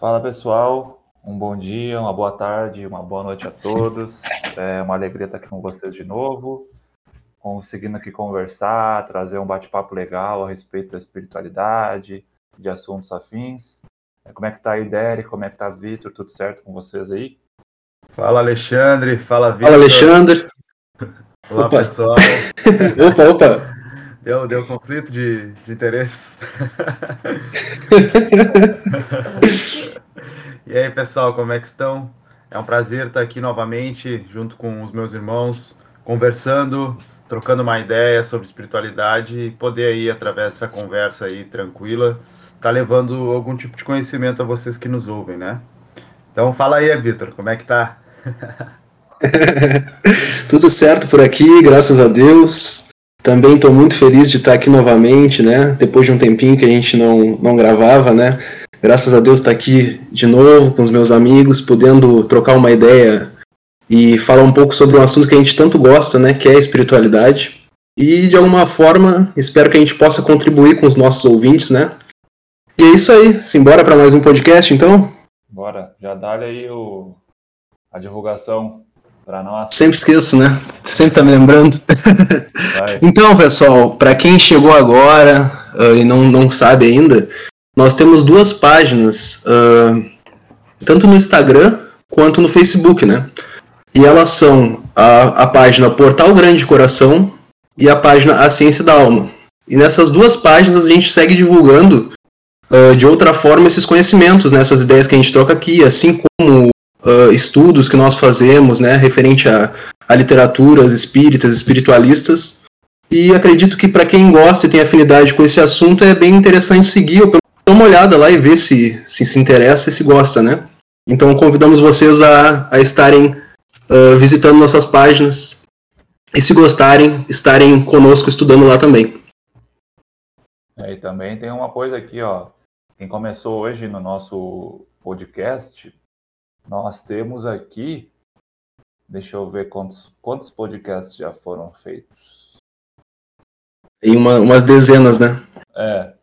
Fala pessoal, um bom dia, uma boa tarde, uma boa noite a todos. É uma alegria estar aqui com vocês de novo, conseguindo aqui conversar, trazer um bate-papo legal a respeito da espiritualidade, de assuntos afins. É, como é que tá aí, Derek? Como é que tá, Vitor? Tudo certo com vocês aí? Fala, Alexandre. Fala, Vitor. Fala, Alexandre. Olá, Opa. pessoal. opa, opa. Deu, deu conflito de, de interesses. e aí, pessoal, como é que estão? É um prazer estar aqui novamente, junto com os meus irmãos, conversando, trocando uma ideia sobre espiritualidade e poder aí, através dessa conversa aí tranquila, estar levando algum tipo de conhecimento a vocês que nos ouvem, né? Então fala aí, Vitor, como é que tá? Tudo certo por aqui, graças a Deus. Também estou muito feliz de estar aqui novamente, né? Depois de um tempinho que a gente não, não gravava, né? Graças a Deus estar aqui de novo com os meus amigos, podendo trocar uma ideia e falar um pouco sobre um assunto que a gente tanto gosta, né? Que é a espiritualidade. E de alguma forma, espero que a gente possa contribuir com os nossos ouvintes, né? E é isso aí. Simbora para mais um podcast, então? Bora, já dá aí o, a divulgação para nós. Sempre esqueço, né? Sempre tá me lembrando. Então, pessoal, para quem chegou agora uh, e não, não sabe ainda, nós temos duas páginas, uh, tanto no Instagram quanto no Facebook, né? E elas são a, a página Portal Grande Coração e a página A Ciência da Alma. E nessas duas páginas a gente segue divulgando uh, de outra forma esses conhecimentos, né? essas ideias que a gente troca aqui, assim como uh, estudos que nós fazemos, né? referente a, a literaturas espíritas, espiritualistas. E acredito que para quem gosta e tem afinidade com esse assunto é bem interessante seguir ou dar uma olhada lá e ver se se, se interessa e se gosta, né? Então convidamos vocês a, a estarem uh, visitando nossas páginas e se gostarem, estarem conosco estudando lá também. É, e também tem uma coisa aqui, ó. Quem começou hoje no nosso podcast, nós temos aqui. Deixa eu ver quantos, quantos podcasts já foram feitos. Em uma, umas dezenas, né? É.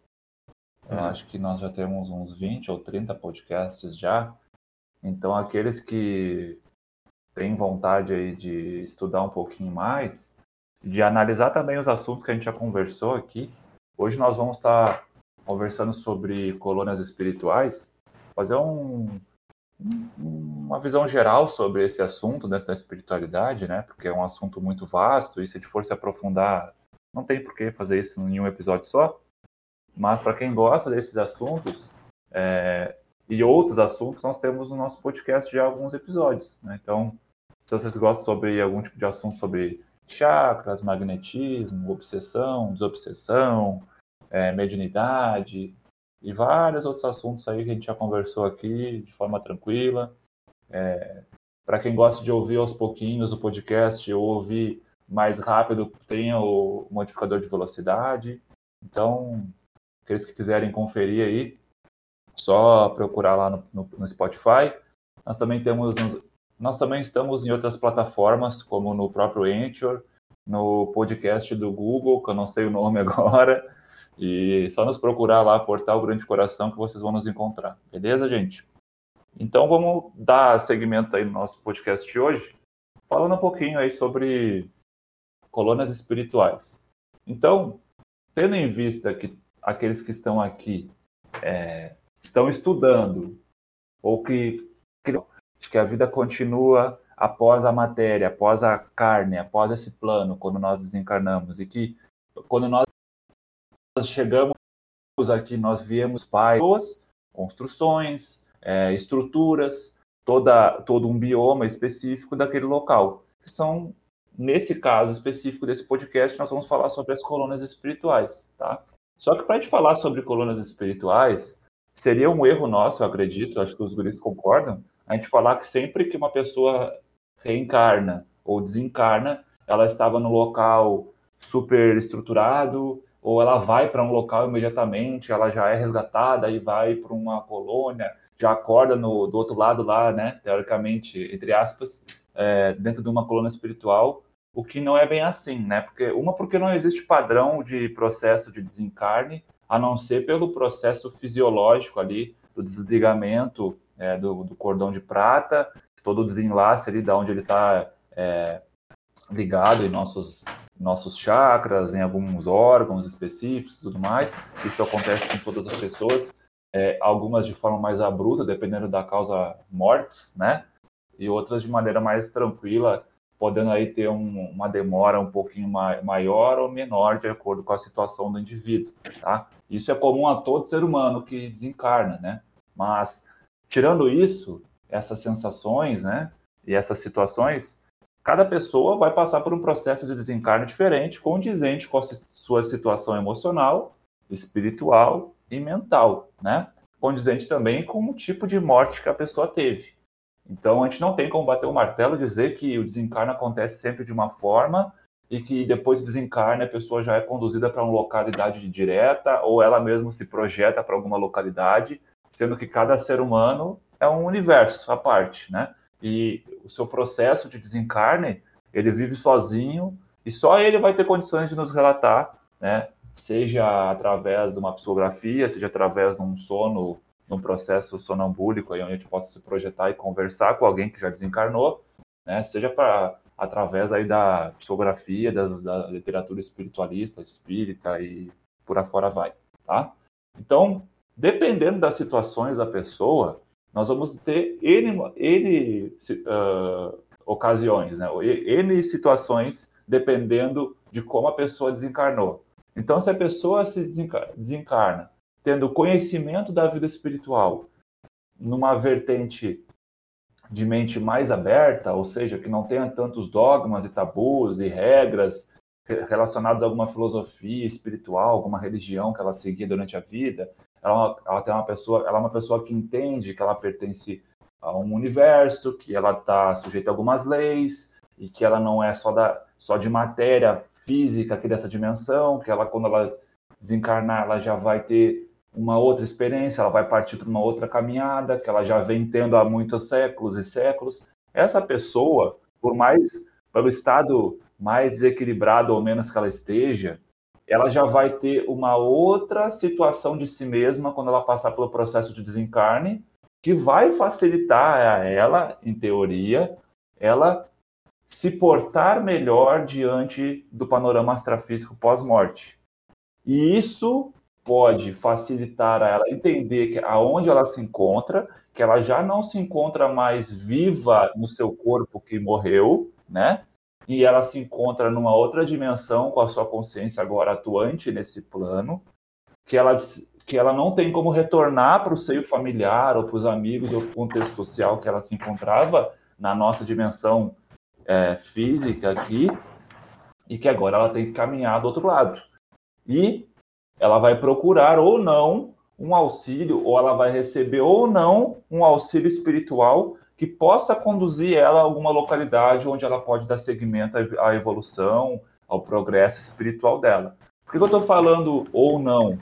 Eu acho que nós já temos uns 20 ou 30 podcasts já. Então, aqueles que têm vontade aí de estudar um pouquinho mais, de analisar também os assuntos que a gente já conversou aqui. Hoje nós vamos estar conversando sobre colônias espirituais, fazer um, uma visão geral sobre esse assunto dentro da espiritualidade, né? Porque é um assunto muito vasto e se a gente for se aprofundar, não tem por que fazer isso em um episódio só. Mas para quem gosta desses assuntos é, e outros assuntos, nós temos no nosso podcast já alguns episódios. Né? Então, se vocês gostam sobre algum tipo de assunto sobre chakras, magnetismo, obsessão, desobsessão, é, mediunidade e vários outros assuntos aí que a gente já conversou aqui de forma tranquila. É, para quem gosta de ouvir aos pouquinhos o podcast ou ouvir mais rápido, tem o modificador de velocidade. Então, aqueles que quiserem conferir aí, só procurar lá no, no, no Spotify. Nós também temos, nós também estamos em outras plataformas, como no próprio Anchor, no podcast do Google, que eu não sei o nome agora, e só nos procurar lá, Portal Grande Coração, que vocês vão nos encontrar. Beleza, gente? Então vamos dar seguimento aí no nosso podcast de hoje, falando um pouquinho aí sobre colônias espirituais. Então, tendo em vista que aqueles que estão aqui é, estão estudando, ou que, que a vida continua após a matéria, após a carne, após esse plano, quando nós desencarnamos, e que quando nós chegamos aqui, nós viemos pessoas, construções, é, estruturas, toda, todo um bioma específico daquele local, que são nesse caso específico desse podcast, nós vamos falar sobre as colônias espirituais, tá? Só que para a gente falar sobre colônias espirituais, seria um erro nosso, eu acredito, acho que os guris concordam, a gente falar que sempre que uma pessoa reencarna ou desencarna, ela estava no local super estruturado, ou ela vai para um local imediatamente, ela já é resgatada e vai para uma colônia, já acorda no, do outro lado lá, né, teoricamente, entre aspas, é, dentro de uma colônia espiritual, o que não é bem assim, né? Porque uma porque não existe padrão de processo de desencarne, a não ser pelo processo fisiológico ali, do desligamento é, do, do, cordão de prata, todo o desenlace ali da onde ele está é, ligado em nossos, nossos chakras, em alguns órgãos específicos tudo mais. Isso acontece com todas as pessoas, é, algumas de forma mais abrupta, dependendo da causa mortes, né? E outras de maneira mais tranquila, podendo aí ter um, uma demora um pouquinho maior ou menor de acordo com a situação do indivíduo, tá? Isso é comum a todo ser humano que desencarna, né? Mas tirando isso, essas sensações, né? E essas situações, cada pessoa vai passar por um processo de desencarne diferente, condizente com a sua situação emocional, espiritual e mental, né? Condizente também com o tipo de morte que a pessoa teve. Então, a gente não tem como bater o martelo e dizer que o desencarne acontece sempre de uma forma e que depois do desencarne a pessoa já é conduzida para uma localidade direta ou ela mesma se projeta para alguma localidade, sendo que cada ser humano é um universo à parte, né? E o seu processo de desencarne, ele vive sozinho e só ele vai ter condições de nos relatar, né? Seja através de uma psicografia, seja através de um sono num processo sonambúlico, aí onde a gente possa se projetar e conversar com alguém que já desencarnou, né? seja para através aí da psicografia, das, da literatura espiritualista, espírita e por afora vai, tá? Então, dependendo das situações da pessoa, nós vamos ter N, N uh, ocasiões, né? N situações, dependendo de como a pessoa desencarnou. Então, se a pessoa se desencarna tendo conhecimento da vida espiritual numa vertente de mente mais aberta, ou seja, que não tenha tantos dogmas e tabus e regras relacionados a alguma filosofia espiritual, alguma religião que ela seguia durante a vida. Ela, ela tem uma pessoa, ela é uma pessoa que entende que ela pertence a um universo, que ela está sujeita a algumas leis e que ela não é só da só de matéria física aqui dessa dimensão, que ela quando ela desencarnar, ela já vai ter uma outra experiência, ela vai partir para uma outra caminhada que ela já vem tendo há muitos séculos e séculos. Essa pessoa, por mais pelo estado mais equilibrado ou menos que ela esteja, ela já vai ter uma outra situação de si mesma quando ela passar pelo processo de desencarne, que vai facilitar a ela, em teoria, ela se portar melhor diante do panorama astrafísico pós-morte. E isso pode facilitar a ela entender aonde ela se encontra, que ela já não se encontra mais viva no seu corpo que morreu, né? E ela se encontra numa outra dimensão com a sua consciência agora atuante nesse plano, que ela que ela não tem como retornar para o seio familiar ou para os amigos ou contexto social que ela se encontrava na nossa dimensão é, física aqui, e que agora ela tem que caminhar do outro lado. E ela vai procurar ou não um auxílio, ou ela vai receber ou não um auxílio espiritual que possa conduzir ela a alguma localidade onde ela pode dar seguimento à evolução, ao progresso espiritual dela. Por que eu estou falando ou não?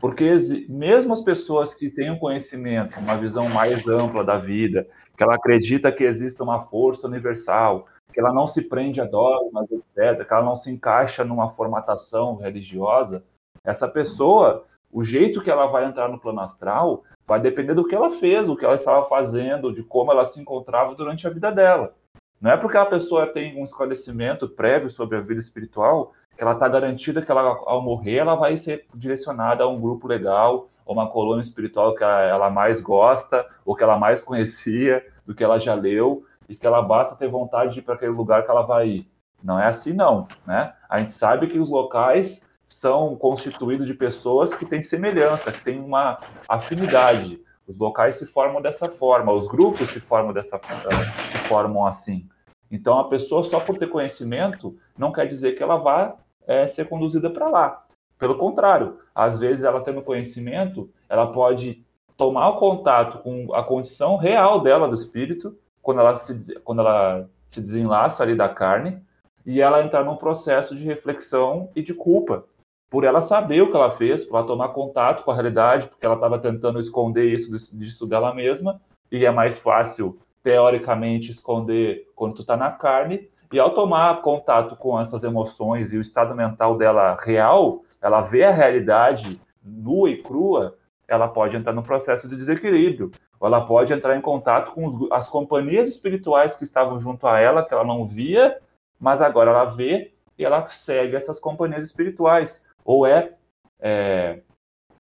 Porque mesmo as pessoas que têm um conhecimento, uma visão mais ampla da vida, que ela acredita que existe uma força universal, que ela não se prende a dogmas, etc., que ela não se encaixa numa formatação religiosa, essa pessoa, o jeito que ela vai entrar no plano astral vai depender do que ela fez, do que ela estava fazendo, de como ela se encontrava durante a vida dela. Não é porque a pessoa tem um esclarecimento prévio sobre a vida espiritual que ela está garantida que ela, ao morrer, ela vai ser direcionada a um grupo legal, ou uma colônia espiritual que ela mais gosta, ou que ela mais conhecia, do que ela já leu, e que ela basta ter vontade de ir para aquele lugar que ela vai ir. Não é assim, não. Né? A gente sabe que os locais são constituídos de pessoas que têm semelhança, que têm uma afinidade. Os locais se formam dessa forma, os grupos se formam dessa se formam assim. Então, a pessoa só por ter conhecimento não quer dizer que ela vá é, ser conduzida para lá. Pelo contrário, às vezes ela tendo conhecimento, ela pode tomar o contato com a condição real dela do espírito quando ela se quando ela se desenlaça ali da carne e ela entrar num processo de reflexão e de culpa por ela saber o que ela fez, por ela tomar contato com a realidade, porque ela estava tentando esconder isso disso dela mesma, e é mais fácil, teoricamente, esconder quando tu está na carne, e ao tomar contato com essas emoções e o estado mental dela real, ela vê a realidade nua e crua, ela pode entrar no processo de desequilíbrio, ou ela pode entrar em contato com os, as companhias espirituais que estavam junto a ela, que ela não via, mas agora ela vê e ela segue essas companhias espirituais, ou é, é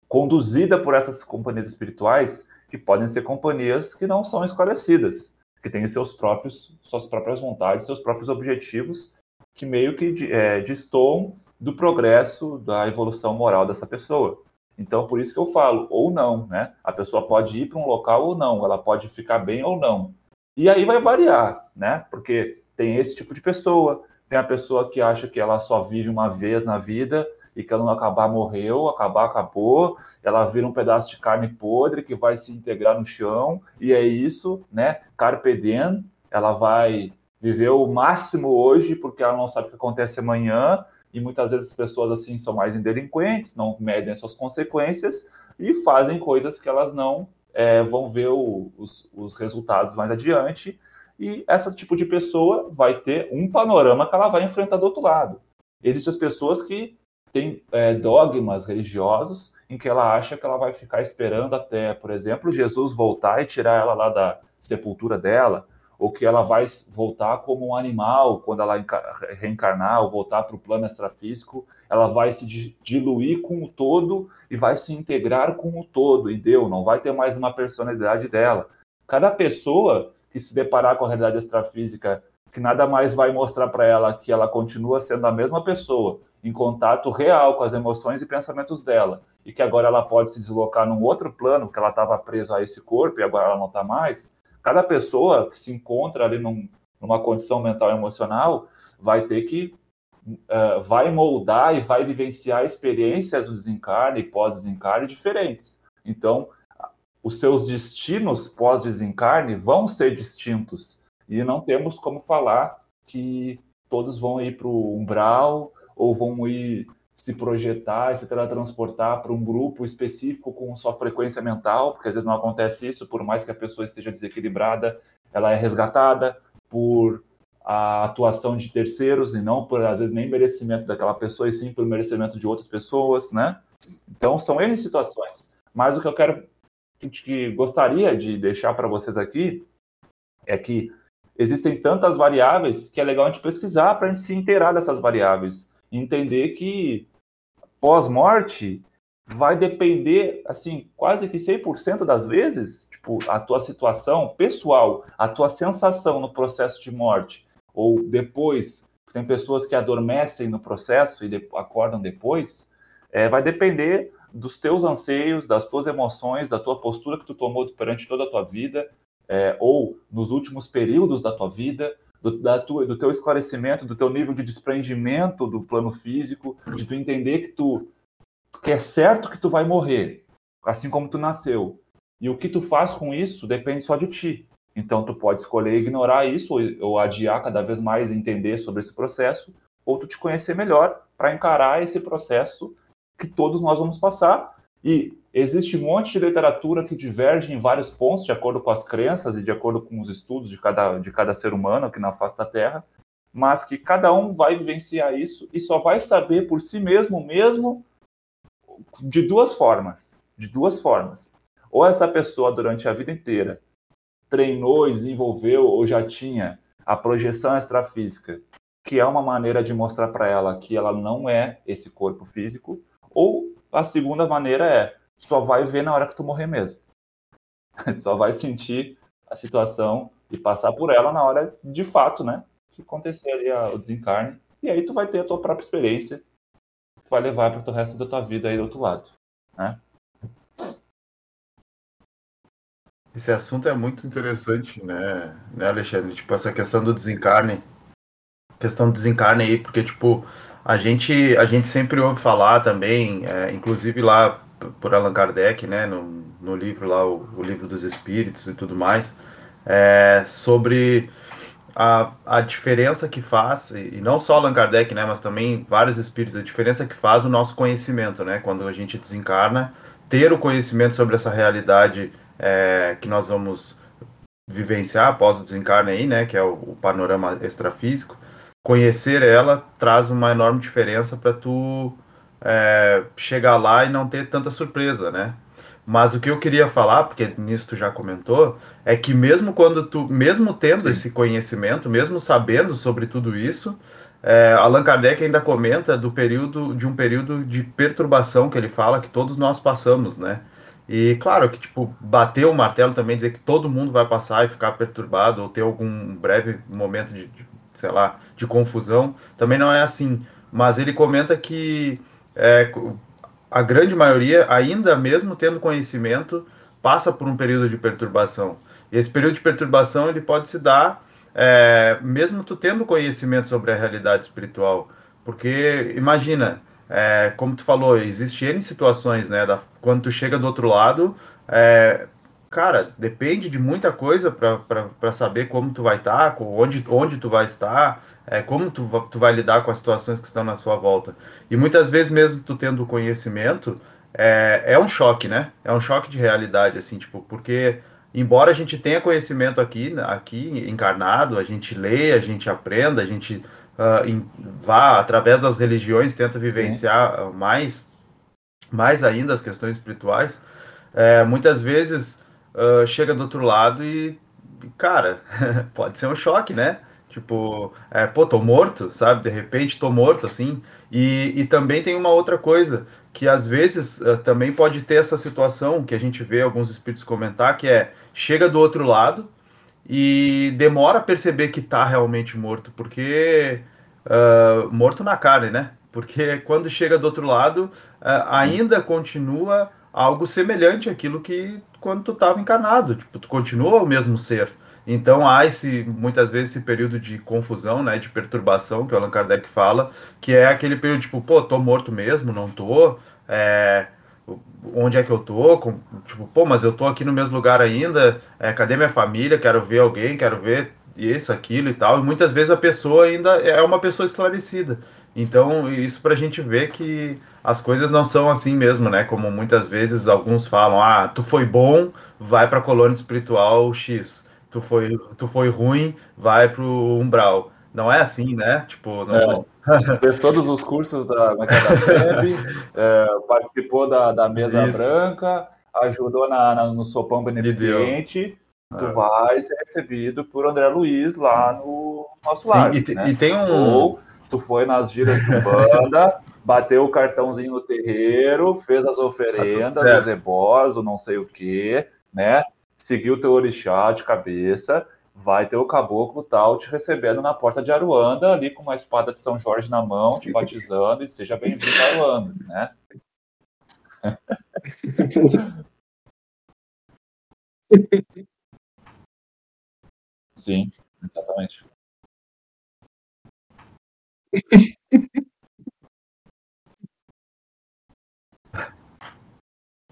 conduzida por essas companhias espirituais, que podem ser companhias que não são esclarecidas, que têm seus próprios, suas próprias vontades, seus próprios objetivos, que meio que é, do progresso, da evolução moral dessa pessoa. Então, por isso que eu falo, ou não, né? A pessoa pode ir para um local ou não, ela pode ficar bem ou não. E aí vai variar, né? Porque tem esse tipo de pessoa, tem a pessoa que acha que ela só vive uma vez na vida e que ela não acabar morreu, acabar acabou, ela vira um pedaço de carne podre que vai se integrar no chão e é isso, né? Carpe diem, ela vai viver o máximo hoje porque ela não sabe o que acontece amanhã e muitas vezes as pessoas assim são mais indelinquentes, não medem as suas consequências e fazem coisas que elas não é, vão ver o, os, os resultados mais adiante. E esse tipo de pessoa vai ter um panorama que ela vai enfrentar do outro lado. Existem as pessoas que têm é, dogmas religiosos em que ela acha que ela vai ficar esperando até, por exemplo, Jesus voltar e tirar ela lá da sepultura dela, ou que ela vai voltar como um animal quando ela reencarnar ou voltar para o plano extrafísico, ela vai se diluir com o todo e vai se integrar com o todo, e deu, não vai ter mais uma personalidade dela. Cada pessoa que se deparar com a realidade extrafísica, que nada mais vai mostrar para ela que ela continua sendo a mesma pessoa, em contato real com as emoções e pensamentos dela, e que agora ela pode se deslocar num outro plano, que ela estava presa a esse corpo e agora ela não está mais, cada pessoa que se encontra ali num, numa condição mental e emocional vai ter que uh, vai moldar e vai vivenciar experiências do desencarne e pós-desencarne diferentes. Então, os seus destinos pós-desencarne vão ser distintos e não temos como falar que todos vão ir para o umbral ou vão ir se projetar e se teletransportar para um grupo específico com sua frequência mental, porque às vezes não acontece isso, por mais que a pessoa esteja desequilibrada, ela é resgatada por a atuação de terceiros e não por às vezes nem merecimento daquela pessoa e sim por merecimento de outras pessoas, né? Então são N situações. Mas o que eu quero que gostaria de deixar para vocês aqui é que existem tantas variáveis que é legal a gente pesquisar para a gente se inteirar dessas variáveis entender que pós-morte vai depender, assim, quase que 100% das vezes, tipo, a tua situação pessoal, a tua sensação no processo de morte, ou depois, tem pessoas que adormecem no processo e de, acordam depois, é, vai depender dos teus anseios, das tuas emoções, da tua postura que tu tomou perante toda a tua vida, é, ou nos últimos períodos da tua vida, do, da tua, do teu esclarecimento, do teu nível de desprendimento do plano físico, de tu entender que tu que é certo que tu vai morrer, assim como tu nasceu. E o que tu faz com isso depende só de ti. Então tu pode escolher ignorar isso ou, ou adiar cada vez mais entender sobre esse processo, ou tu te conhecer melhor para encarar esse processo que todos nós vamos passar e existe um monte de literatura que diverge em vários pontos, de acordo com as crenças e de acordo com os estudos de cada, de cada ser humano aqui na face da Terra, mas que cada um vai vivenciar isso e só vai saber por si mesmo, mesmo de duas formas. De duas formas. Ou essa pessoa, durante a vida inteira, treinou, desenvolveu ou já tinha a projeção extrafísica, que é uma maneira de mostrar para ela que ela não é esse corpo físico, ou a segunda maneira é, só vai ver na hora que tu morrer mesmo. só vai sentir a situação e passar por ela na hora de fato, né? Que acontecer ali o desencarne. E aí tu vai ter a tua própria experiência que vai levar para o resto da tua vida aí do outro lado, né? Esse assunto é muito interessante, né, né, Alexandre? Tipo, essa questão do desencarne. Questão do desencarne aí, porque, tipo, a gente, a gente sempre ouve falar também, é, inclusive lá por Allan Kardec, né, no, no livro lá, o, o, livro dos Espíritos e tudo mais, é, sobre a, a diferença que faz, e não só Allan Kardec, né, mas também vários espíritos, a diferença que faz o nosso conhecimento, né, quando a gente desencarna, ter o conhecimento sobre essa realidade é, que nós vamos vivenciar após o desencarne aí, né, que é o, o panorama extrafísico, conhecer ela traz uma enorme diferença para tu é, chegar lá e não ter tanta surpresa, né? Mas o que eu queria falar, porque nisso tu já comentou, é que mesmo quando tu, mesmo tendo Sim. esse conhecimento, mesmo sabendo sobre tudo isso, é, Allan Kardec ainda comenta do período de um período de perturbação que ele fala que todos nós passamos, né? E claro que tipo bater o martelo também dizer que todo mundo vai passar e ficar perturbado ou ter algum breve momento de, de sei lá de confusão também não é assim. Mas ele comenta que é, a grande maioria, ainda mesmo tendo conhecimento, passa por um período de perturbação. E esse período de perturbação ele pode se dar é, mesmo tu tendo conhecimento sobre a realidade espiritual. Porque imagina, é, como tu falou, existe N situações, né? Da, quando tu chega do outro lado, é, cara, depende de muita coisa para saber como tu vai estar, tá, onde, onde tu vai estar, é, como tu, tu vai lidar com as situações que estão na sua volta. E muitas vezes, mesmo tu tendo conhecimento, é, é um choque, né? É um choque de realidade, assim, tipo, porque embora a gente tenha conhecimento aqui, aqui encarnado, a gente lê, a gente aprenda, a gente uh, em, vá através das religiões, tenta vivenciar Sim. mais, mais ainda as questões espirituais, é, muitas vezes uh, chega do outro lado e, cara, pode ser um choque, né? Tipo, é, pô, tô morto, sabe? De repente tô morto, assim. E, e também tem uma outra coisa, que às vezes uh, também pode ter essa situação que a gente vê alguns espíritos comentar, que é, chega do outro lado e demora a perceber que tá realmente morto, porque... Uh, morto na carne, né? Porque quando chega do outro lado, uh, ainda continua algo semelhante àquilo que quando tu estava encarnado, tipo, tu continua o mesmo ser. Então há esse, muitas vezes, esse período de confusão, né, de perturbação, que o Allan Kardec fala, que é aquele período tipo, pô, tô morto mesmo, não tô, é, onde é que eu tô, com, tipo, pô, mas eu tô aqui no mesmo lugar ainda, é, cadê minha família, quero ver alguém, quero ver isso, aquilo e tal, e muitas vezes a pessoa ainda é uma pessoa esclarecida. Então, isso para a gente ver que as coisas não são assim mesmo, né? Como muitas vezes alguns falam, ah, tu foi bom, vai para a colônia espiritual X tu foi, tu foi ruim, vai pro umbral. Não é assim, né? Tipo, não... é, fez todos os cursos da, é da FEB, é, participou da, da mesa Isso. branca, ajudou na, na, no sopão beneficente. Tu é. vai ser recebido por André Luiz lá no nosso lado. E, né? e, tem um. Ou tu foi nas giras de banda, bateu o cartãozinho no terreiro, fez as oferendas, tá os ebós, o não sei o quê, né? seguir o teu orixá de cabeça, vai ter o caboclo tal te recebendo na porta de Aruanda, ali com uma espada de São Jorge na mão, te batizando e seja bem-vindo a Aruanda, né? Sim, exatamente.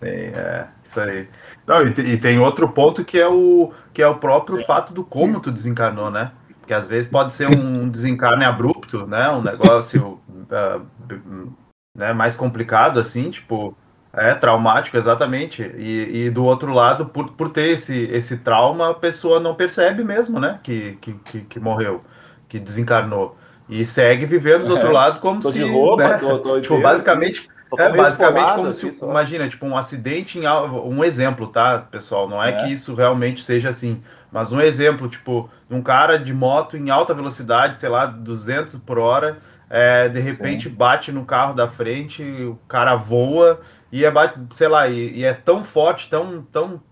É, isso aí. Não, e, e, tem outro ponto que é o, que é o próprio Sim. fato do como tu desencarnou, né? Porque às vezes pode ser um desencarne abrupto, né? Um negócio uh, né, mais complicado, assim, tipo, é traumático, exatamente. E, e, do outro lado, por, por ter esse, esse trauma, a pessoa não percebe mesmo, né? Que, que, que, que morreu, que desencarnou. E segue vivendo do outro é. lado como tô se. Roupa, né? tô, tô tipo, basicamente é basicamente como se, só. imagina, tipo um acidente em um exemplo, tá, pessoal? Não é, é, que isso realmente seja assim, mas um exemplo, tipo, um cara de moto em alta velocidade, sei lá, 200 por hora, é, de repente Sim. bate no carro da frente, o cara voa e é, sei lá, e, e é tão forte, tão, tão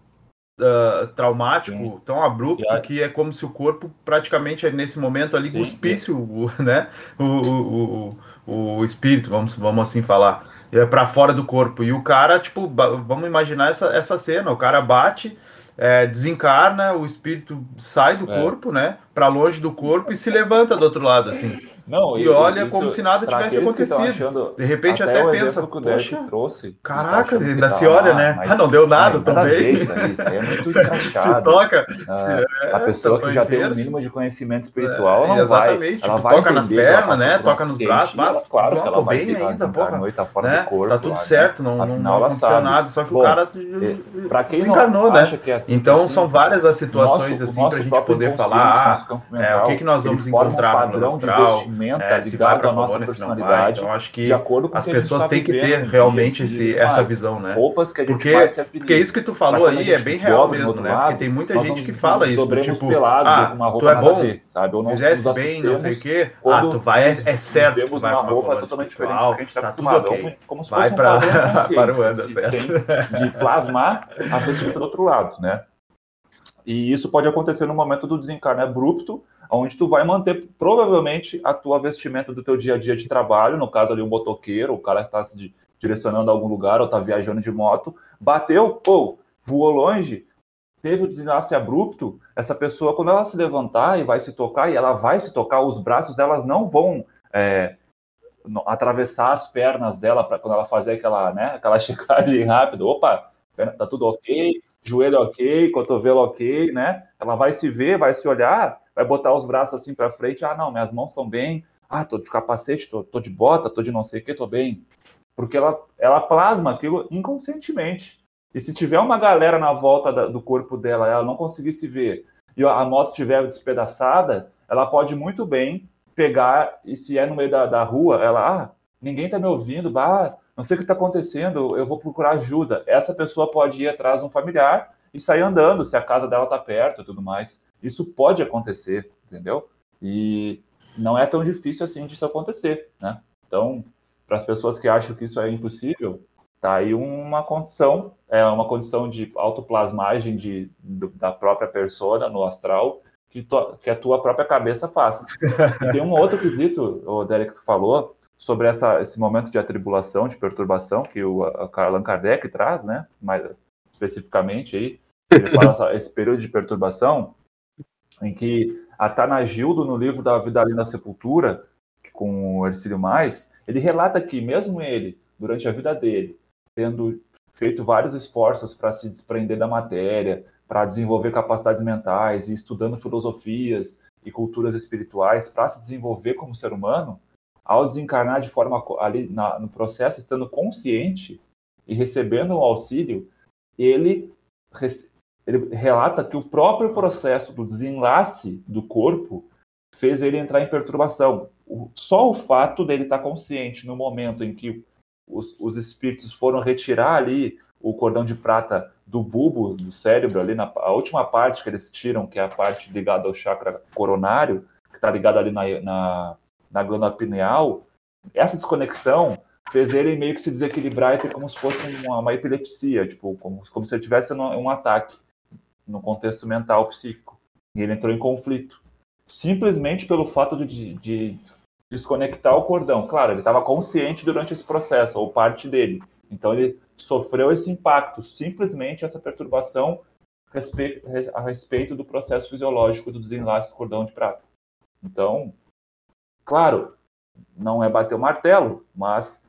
uh, traumático, Sim. tão abrupto, que é como se o corpo praticamente nesse momento ali Sim. cuspisse o, né, o, o, o o espírito, vamos, vamos assim falar, é para fora do corpo. E o cara, tipo, vamos imaginar essa, essa cena: o cara bate, é, desencarna, o espírito sai do é. corpo, né, para longe do corpo e se levanta do outro lado, assim. Não, e, olha isso, como se nada tivesse acontecido. De repente até, até pensa, poxa, trouxe, caraca, ainda se olha, né? Ah, não deu nada também. Isso aí, isso aí é muito escrachado. se toca. Ah, se, é, a pessoa que já tem o um mínimo de conhecimento espiritual, é, não exatamente. vai, ela tipo, vai toca nas pernas, né? Toca nos braços. Ela, claro que ela vai bem ainda, porra. Noite, tá fora né? do corpo. Tá tudo certo, não, não aconteceu nada, só que o cara para quem encarnou, né? É assim, então são várias as situações assim pra gente poder falar, ah, o que que nós vamos encontrar no astral, vestimenta é, ligado à nossa personalidade. Então, acho que de acordo com as pessoas tá têm que ter realmente esse, essa visão, né? Roupas que a gente Porque, vai se afinir. porque isso que tu falou a aí é bem real mesmo, né? lado, Porque tem muita gente não que fala isso, do tipo, pelados ah, uma tu roupa é nada a bom, ver, sabe? Ou não fizesse bem, não sei o quê, ah, tu vai, é, é certo que tu vai uma roupa totalmente diferente do que a gente está tá tudo acostumado. É como se Vai fosse um para o se certo. de plasmar a vestimenta do outro lado, né? E isso pode acontecer no momento do desencarne abrupto, onde tu vai manter provavelmente a tua vestimenta do teu dia a dia de trabalho, no caso ali o motoqueiro, o cara que está se di- direcionando a algum lugar ou está viajando de moto, bateu, pô, voou longe, teve o desenlace abrupto, essa pessoa, quando ela se levantar e vai se tocar, e ela vai se tocar, os braços delas não vão é, atravessar as pernas dela para quando ela fazer aquela, né, aquela checagem rápida. Opa, tá tudo ok, joelho ok, cotovelo ok, né? Ela vai se ver, vai se olhar, vai botar os braços assim para frente. Ah, não, minhas mãos estão bem. Ah, tô de capacete, tô, tô de bota, tô de não sei o que, tô bem. Porque ela, ela plasma aquilo inconscientemente. E se tiver uma galera na volta da- do corpo dela, ela não conseguir se ver, e a moto estiver despedaçada, ela pode muito bem pegar, e se é no meio da, da rua, ela, ah, ninguém tá me ouvindo, bah, não sei o que tá acontecendo, eu vou procurar ajuda. Essa pessoa pode ir atrás de um familiar e sair andando, se a casa dela tá perto e tudo mais. Isso pode acontecer, entendeu? E não é tão difícil assim disso acontecer, né? Então, para as pessoas que acham que isso é impossível, tá aí uma condição, é uma condição de autoplasmagem de, do- da própria persona no astral que, tu- que a tua própria cabeça faz. E tem um outro quesito, o Derek, que tu falou, sobre essa, esse momento de atribulação, de perturbação que o Allan Kardec traz, né? Mais especificamente aí, ele fala esse período de perturbação em que a Tanagildo, no livro da Vida Além da Sepultura, com o Ercílio Mais, ele relata que mesmo ele, durante a vida dele, tendo feito vários esforços para se desprender da matéria, para desenvolver capacidades mentais e estudando filosofias e culturas espirituais para se desenvolver como ser humano, ao desencarnar de forma ali na- no processo, estando consciente e recebendo o auxílio, ele, ele relata que o próprio processo do desenlace do corpo fez ele entrar em perturbação. Só o fato dele estar consciente no momento em que os, os espíritos foram retirar ali o cordão de prata do bulbo do cérebro, ali na a última parte que eles tiram, que é a parte ligada ao chakra coronário, que está ligada ali na, na, na glândula pineal, essa desconexão fez ele meio que se desequilibrar e ter como se fosse uma, uma epilepsia, tipo, como, como se ele tivesse um, um ataque no contexto mental psíquico. E ele entrou em conflito. Simplesmente pelo fato de, de desconectar o cordão. Claro, ele estava consciente durante esse processo, ou parte dele. Então ele sofreu esse impacto, simplesmente essa perturbação a respeito do processo fisiológico do desenlace do cordão de prata. Então, claro, não é bater o martelo, mas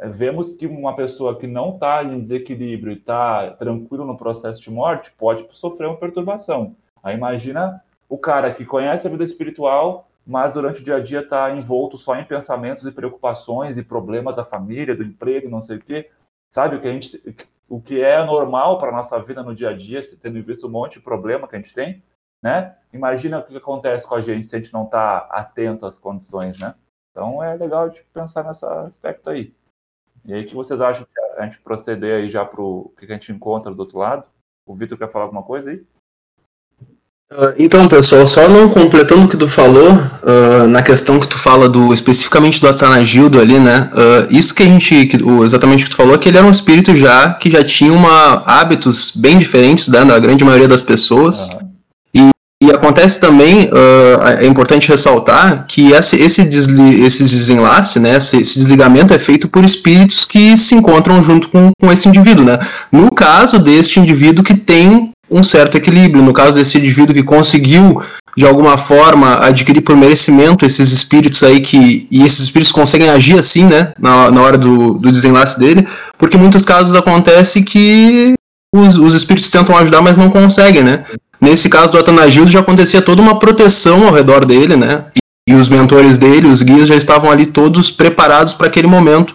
vemos que uma pessoa que não está em desequilíbrio e está tranquilo no processo de morte pode sofrer uma perturbação. Aí imagina o cara que conhece a vida espiritual, mas durante o dia a dia está envolto só em pensamentos e preocupações e problemas da família, do emprego, não sei o quê. Sabe o que a gente, o que é normal para nossa vida no dia a dia, tendo visto um monte de problema que a gente tem, né? Imagina o que acontece com a gente se a gente não está atento às condições, né? Então é legal de pensar nesse aspecto aí. E aí, o que vocês acham que a gente proceder aí já para o que a gente encontra do outro lado? O Vitor quer falar alguma coisa aí? Uh, Então, pessoal, só não completando o que tu falou, uh, na questão que tu fala do especificamente do Atanagildo ali, né? uh, isso que a gente, que, o, exatamente o que tu falou, é que ele era um espírito já que já tinha uma, hábitos bem diferentes né, da grande maioria das pessoas. Aham. E acontece também, uh, é importante ressaltar que esse, esse, desli, esse desenlace, né, esse, esse desligamento é feito por espíritos que se encontram junto com, com esse indivíduo. Né? No caso deste indivíduo que tem um certo equilíbrio, no caso desse indivíduo que conseguiu, de alguma forma, adquirir por merecimento esses espíritos aí que. E esses espíritos conseguem agir assim, né, na, na hora do, do desenlace dele, porque em muitos casos acontece que os, os espíritos tentam ajudar, mas não conseguem, né? Nesse caso do Atanagildo já acontecia toda uma proteção ao redor dele, né? E, os mentores dele, os guias, já estavam ali todos preparados para aquele momento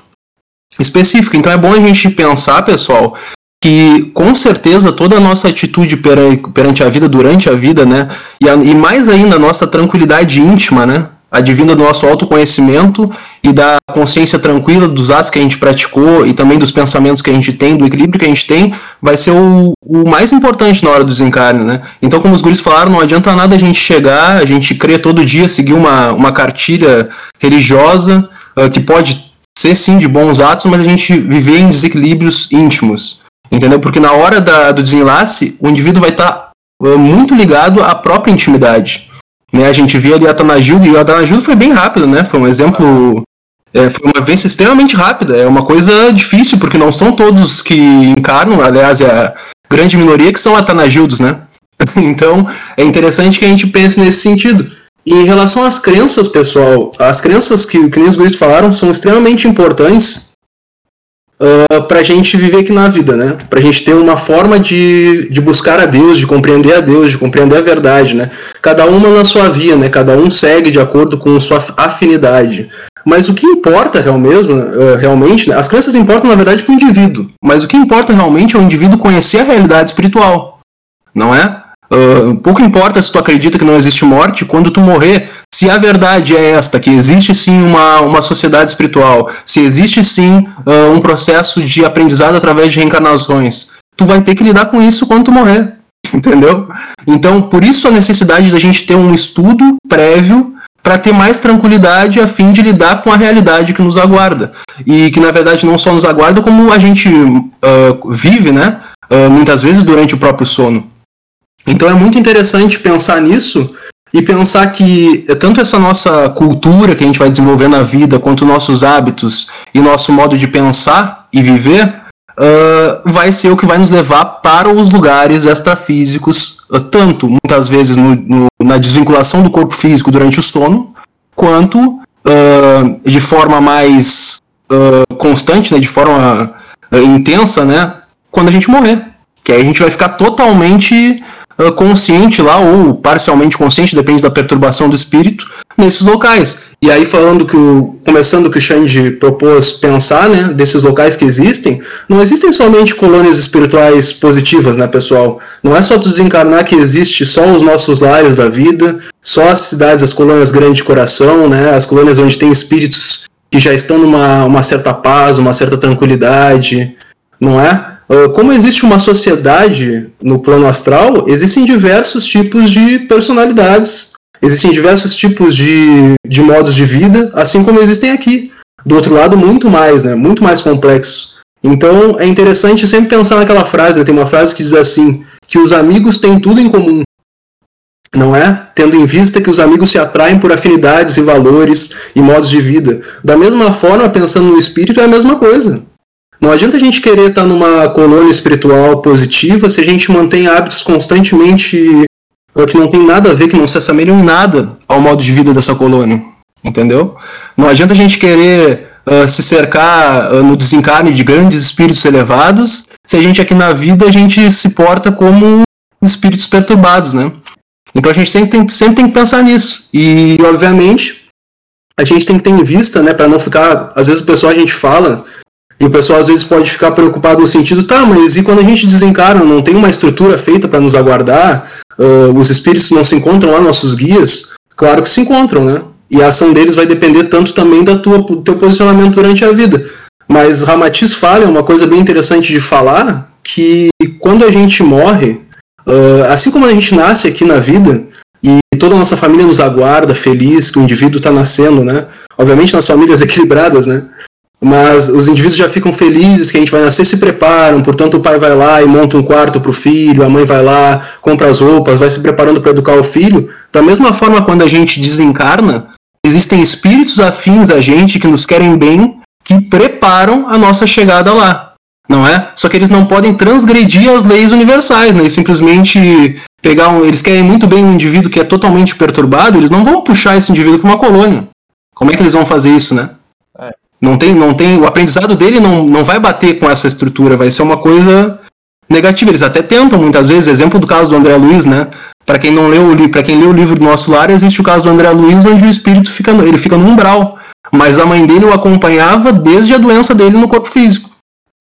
específico. Então é bom a gente pensar, pessoal, que com certeza toda a nossa atitude perante, perante a vida, durante a vida, né? E, a, e mais ainda a nossa tranquilidade íntima, né? Advinda do nosso autoconhecimento e da consciência tranquila dos atos que a gente praticou e também dos pensamentos que a gente tem, do equilíbrio que a gente tem, vai ser o, o mais importante na hora do desencarne, né? Então, como os guris falaram, não adianta nada a gente chegar, a gente crer todo dia, seguir uma, uma cartilha religiosa, uh, que pode ser sim de bons atos, mas a gente viver em desequilíbrios íntimos, entendeu? Porque na hora da, do desenlace, o indivíduo vai estar tá, uh, muito ligado à própria intimidade. Né? A gente via ali a Atanagildo, e o Atanagildo foi bem rápido, né? Foi um exemplo é, foi uma vivência extremamente rápida. É uma coisa difícil, porque não são todos que encarnam, aliás, é a grande minoria que são atanagildos, né? então, é interessante que a gente pense nesse sentido. E em relação às crenças, pessoal, as crenças que, que os guris falaram são extremamente importantes uh, ah, para a gente viver aqui na vida, né? Para a gente ter uma forma de, de buscar a Deus, de compreender a Deus, de compreender a verdade, né? Cada uma na sua via, né? Cada um segue de acordo com sua afinidade. Mas o que importa real mesmo, uh, realmente, né? as crenças importam na verdade para o indivíduo. Mas o que importa realmente é o indivíduo conhecer a realidade espiritual, não é? Uh, pouco importa se tu acredita que não existe morte, quando tu morrer, se a verdade é esta, que existe sim uma, uma sociedade espiritual, se existe sim uh, um processo de aprendizado através de reencarnações, tu vai ter que lidar com isso quando tu morrer, entendeu? Então, por isso a necessidade da gente ter um estudo prévio para ter mais tranquilidade a fim de lidar com a realidade que nos aguarda. E que na verdade não só nos aguarda, como a gente uh, vive, né? Uh, muitas vezes durante o próprio sono. Então é muito interessante pensar nisso e pensar que tanto essa nossa cultura que a gente vai desenvolver na vida, quanto nossos hábitos e nosso modo de pensar e viver, uh, vai ser o que vai nos levar para os lugares extrafísicos, uh, tanto muitas vezes no, no, na desvinculação do corpo físico durante o sono, quanto uh, de forma mais constante, né, de forma intensa, né, quando a gente morrer. Que aí a gente vai ficar totalmente consciente lá, ou parcialmente consciente, depende da perturbação do espírito, nesses locais. E aí, falando que o. Começando o que o Xande propôs pensar, né, desses locais que existem, não existem somente colônias espirituais positivas, né, pessoal? Não é só desencarnar que existe só os nossos lares da vida, só as cidades, as colônias grandes de coração, né, as colônias onde tem espíritos que já estão numa uma certa paz, uma certa tranquilidade, não é? Ah, como existe uma sociedade no plano astral, existem diversos tipos de personalidades, existem diversos tipos de, de modos de vida, assim como existem aqui. Do outro lado, muito mais, né? Muito mais complexos. Então é interessante sempre pensar naquela frase, né? tem uma frase que diz assim, que os amigos têm tudo em comum. Não é? Tendo em vista que os amigos se atraem por afinidades e valores e modos de vida. Da mesma forma, pensando no espírito, é a mesma coisa. Não adianta a gente querer estar numa colônia espiritual positiva se a gente mantém hábitos constantemente que não tem nada a ver, que não se assemelham em nada ao modo de vida dessa colônia. Entendeu? Não adianta a gente querer uh, se cercar uh, no desencarne de grandes espíritos elevados se a gente aqui na vida a gente se porta como espíritos perturbados, né? Então a gente sempre tem, sempre tem que pensar nisso. E, obviamente, a gente tem que ter em vista, né, para não ficar. Às vezes o pessoal a gente fala e o pessoal às vezes pode ficar preocupado no sentido, tá, mas e quando a gente desencarna, não tem uma estrutura feita para nos aguardar? Uh, os espíritos não se encontram lá, nossos guias? Claro que se encontram, né? E a ação deles vai depender tanto também da tua, do teu posicionamento durante a vida. Mas Ramatiz fala, é uma coisa bem interessante de falar, que quando a gente morre, uh, assim como a gente nasce aqui na vida, e toda a nossa família nos aguarda, feliz, que o indivíduo está nascendo, né? Obviamente nas famílias equilibradas, né? Mas os indivíduos já ficam felizes que a gente vai nascer se preparam, portanto o pai vai lá e monta um quarto para o filho, a mãe vai lá, compra as roupas, vai se preparando para educar o filho. Da mesma forma, quando a gente desencarna, existem espíritos afins a gente que nos querem bem, que preparam a nossa chegada lá, não é? Só que eles não podem transgredir as leis universais, né? Simplesmente pegar um, eles querem muito bem um indivíduo que é totalmente perturbado, eles não vão puxar esse indivíduo para uma colônia. Como é que eles vão fazer isso, né? Não tem, não tem, o aprendizado dele não, não vai bater com essa estrutura, vai ser uma coisa negativa. Eles até tentam muitas vezes, exemplo do caso do André Luiz, né? Para quem não leu, para quem leu o livro do Nosso Lar, existe o caso do André Luiz onde o espírito fica, ele fica no umbral, mas a mãe dele o acompanhava desde a doença dele no corpo físico.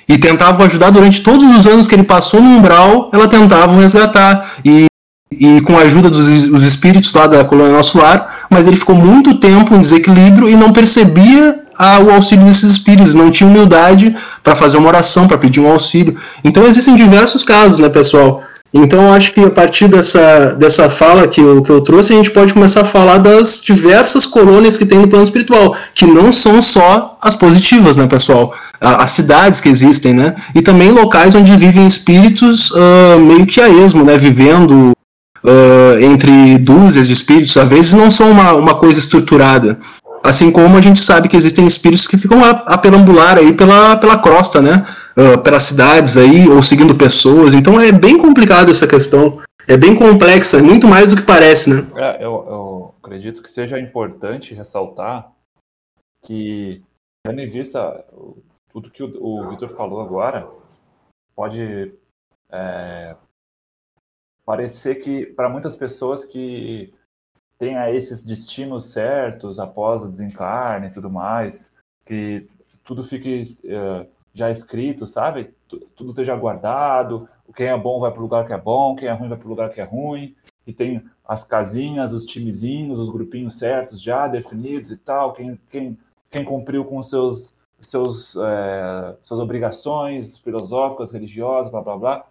E tentava ajudar durante todos os anos que ele passou no umbral, ela tentava resgatar. E, e com a ajuda dos, dos espíritos lá da colônia Nosso Lar, mas ele ficou muito tempo em desequilíbrio e não percebia o auxílio desses espíritos, não tinha humildade para fazer uma oração, para pedir um auxílio. Então existem diversos casos, né, pessoal? Então acho que a partir dessa, dessa fala que eu, que eu trouxe, a gente pode começar a falar das diversas colônias que tem no plano espiritual, que não são só as positivas, né, pessoal? As cidades que existem, né? E também locais onde vivem espíritos uh, meio que a esmo, né? Vivendo uh, entre dúzias de espíritos, às vezes não são uma, uma coisa estruturada. Assim como a gente sabe que existem espíritos que ficam a, a perambular aí pela, pela crosta, né? Uh, pelas cidades aí, ou seguindo pessoas. Então é bem complicado essa questão. É bem complexa, é muito mais do que parece, né? É, eu, eu acredito que seja importante ressaltar que, tendo em vista tudo que o, o Vitor falou agora, pode é, parecer que, para muitas pessoas que tenha esses destinos certos após o desencarne e tudo mais, que tudo fique uh, já escrito, sabe? Tudo esteja guardado, quem é bom vai para o lugar que é bom, quem é ruim vai para o lugar que é ruim, e tem as casinhas, os timezinhos, os grupinhos certos já definidos e tal, quem, quem, quem cumpriu com seus seus é, suas obrigações filosóficas, religiosas, blá blá blá,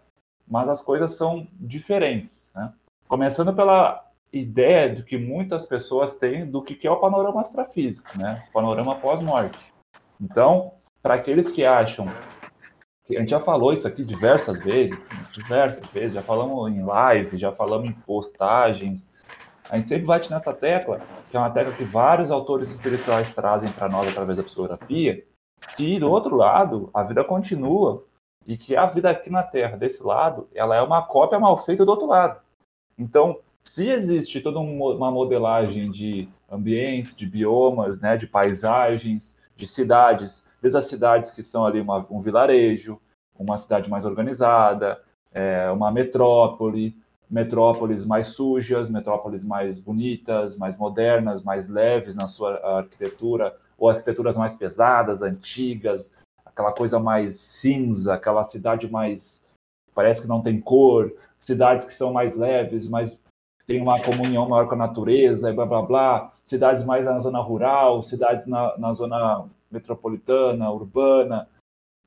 mas as coisas são diferentes, né? Começando pela ideia de que muitas pessoas têm do que é o panorama extrafísico, né? Panorama pós-morte. Então, para aqueles que acham que a gente já falou isso aqui diversas vezes, diversas vezes, já falamos em live, já falamos em postagens. A gente sempre bate nessa tecla, que é uma tecla que vários autores espirituais trazem para nós através da psicografia, que do outro lado a vida continua e que a vida aqui na Terra, desse lado, ela é uma cópia mal feita do outro lado. Então, se existe toda uma modelagem de ambientes, de biomas, né, de paisagens, de cidades, desde as cidades que são ali uma, um vilarejo, uma cidade mais organizada, é, uma metrópole, metrópoles mais sujas, metrópoles mais bonitas, mais modernas, mais leves na sua arquitetura, ou arquiteturas mais pesadas, antigas, aquela coisa mais cinza, aquela cidade mais parece que não tem cor, cidades que são mais leves, mais tem uma comunhão maior com a natureza, blá blá blá, cidades mais na zona rural, cidades na, na zona metropolitana, urbana.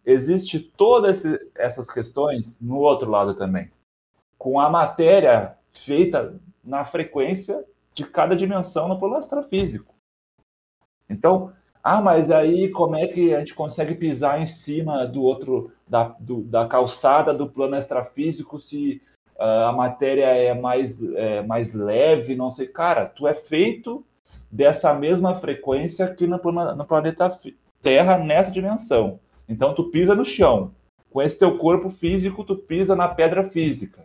Existe todas essas questões no outro lado também, com a matéria feita na frequência de cada dimensão no plano astrofísico. Então, ah, mas aí como é que a gente consegue pisar em cima do outro, da, do, da calçada do plano extrafísico se a matéria é mais, é mais leve, não sei. Cara, tu é feito dessa mesma frequência aqui no, no planeta Terra, nessa dimensão. Então tu pisa no chão. Com esse teu corpo físico, tu pisa na pedra física.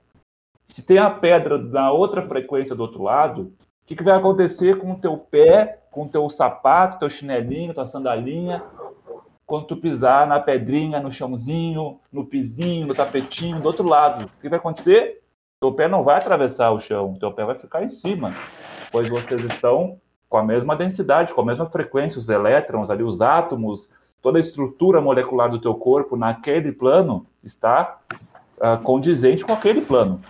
Se tem a pedra na outra frequência do outro lado, o que, que vai acontecer com o teu pé, com o teu sapato, teu chinelinho, tua sandalinha, quando tu pisar na pedrinha, no chãozinho, no pizinho, no tapetinho, do outro lado. O que vai acontecer? Teu pé não vai atravessar o chão, teu pé vai ficar em cima, pois vocês estão com a mesma densidade, com a mesma frequência, os elétrons ali, os átomos, toda a estrutura molecular do teu corpo naquele plano está uh, condizente com aquele plano.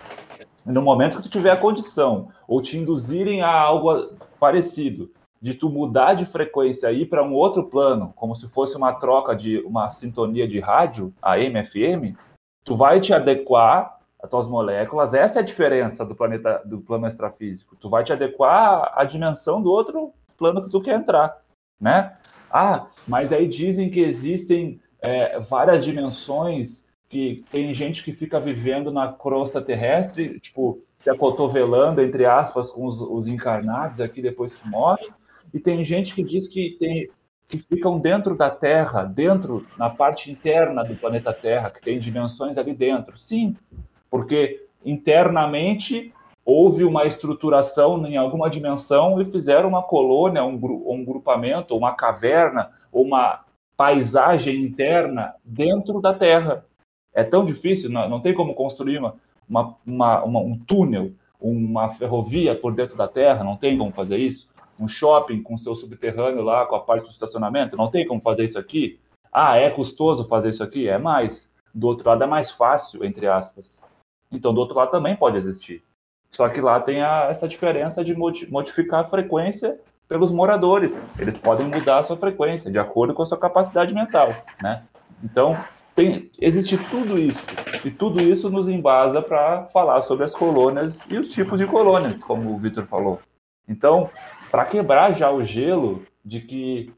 No momento que tu tiver a condição ou te induzirem a algo parecido, de tu mudar de frequência ir para um outro plano, como se fosse uma troca de uma sintonia de rádio, AM, FM, tu vai te adequar as tuas moléculas. Essa é a diferença do planeta do plano extrafísico. Tu vai te adequar à dimensão do outro plano que tu quer entrar, né? Ah, mas aí dizem que existem é, várias dimensões que tem gente que fica vivendo na crosta terrestre, tipo, se acotovelando, entre aspas, com os, os encarnados aqui depois que morre, e tem gente que diz que tem que ficam dentro da Terra, dentro, na parte interna do planeta Terra, que tem dimensões ali dentro. Sim, porque internamente houve uma estruturação em alguma dimensão e fizeram uma colônia, um, um grupamento, uma caverna, uma paisagem interna dentro da Terra. É tão difícil, não, não tem como construir uma, uma, uma, um túnel, uma ferrovia por dentro da Terra, não tem como fazer isso um shopping com seu subterrâneo lá, com a parte do estacionamento, não tem como fazer isso aqui? Ah, é custoso fazer isso aqui? É mais. Do outro lado é mais fácil, entre aspas. Então, do outro lado também pode existir. Só que lá tem a, essa diferença de modificar a frequência pelos moradores. Eles podem mudar a sua frequência de acordo com a sua capacidade mental, né? Então, tem, existe tudo isso. E tudo isso nos embasa para falar sobre as colônias e os tipos de colônias, como o Vitor falou. Então, para quebrar já o gelo de que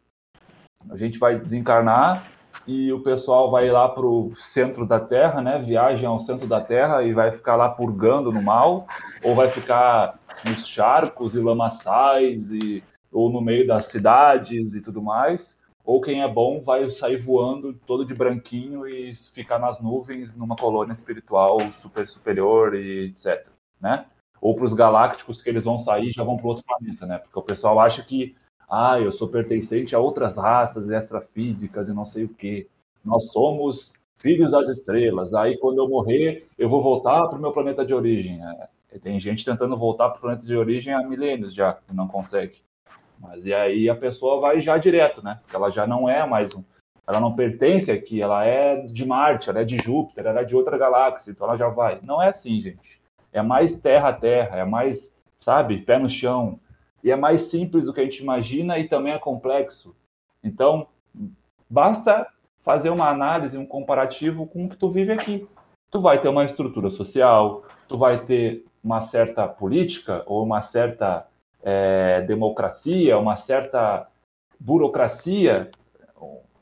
a gente vai desencarnar e o pessoal vai lá para o centro da Terra, né? Viagem ao centro da Terra e vai ficar lá purgando no mal, ou vai ficar nos charcos e lamaçais e ou no meio das cidades e tudo mais, ou quem é bom vai sair voando todo de branquinho e ficar nas nuvens numa colônia espiritual super superior e etc, né? Ou para os galácticos que eles vão sair e já vão para outro planeta, né? Porque o pessoal acha que ah, eu sou pertencente a outras raças extrafísicas e não sei o que. Nós somos filhos das estrelas. Aí, quando eu morrer, eu vou voltar para o meu planeta de origem. É, tem gente tentando voltar para o planeta de origem há milênios já, e não consegue. Mas e aí a pessoa vai já direto, né? Ela já não é mais um. Ela não pertence aqui, ela é de Marte, ela é de Júpiter, ela é de outra galáxia, então ela já vai. Não é assim, gente. É mais terra a terra, é mais, sabe, pé no chão e é mais simples do que a gente imagina e também é complexo. Então, basta fazer uma análise, um comparativo com o que tu vive aqui. Tu vai ter uma estrutura social, tu vai ter uma certa política ou uma certa é, democracia, uma certa burocracia,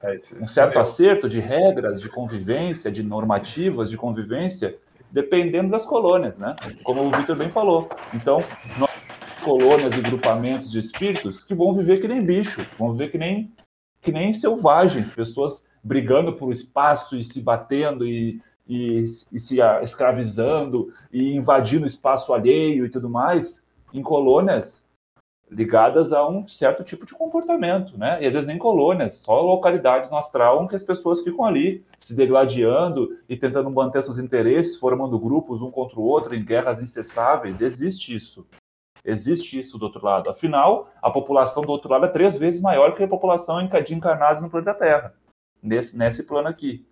é, um certo acerto de regras de convivência, de normativas de convivência, dependendo das colônias, né? Como o Vitor bem falou. Então, nós colônias e grupamentos de espíritos que vão viver que nem bicho, vão viver que nem, que nem selvagens, pessoas brigando por espaço e se batendo e, e, e se escravizando e invadindo espaço alheio e tudo mais, em colônias ligadas a um certo tipo de comportamento, né? E às vezes nem colônias, só localidades no astral que as pessoas ficam ali se degladiando e tentando manter seus interesses, formando grupos um contra o outro em guerras incessáveis. Existe isso. Existe isso do outro lado. Afinal, a população do outro lado é três vezes maior que a população de encarnados no planeta Terra, nesse, nesse plano aqui.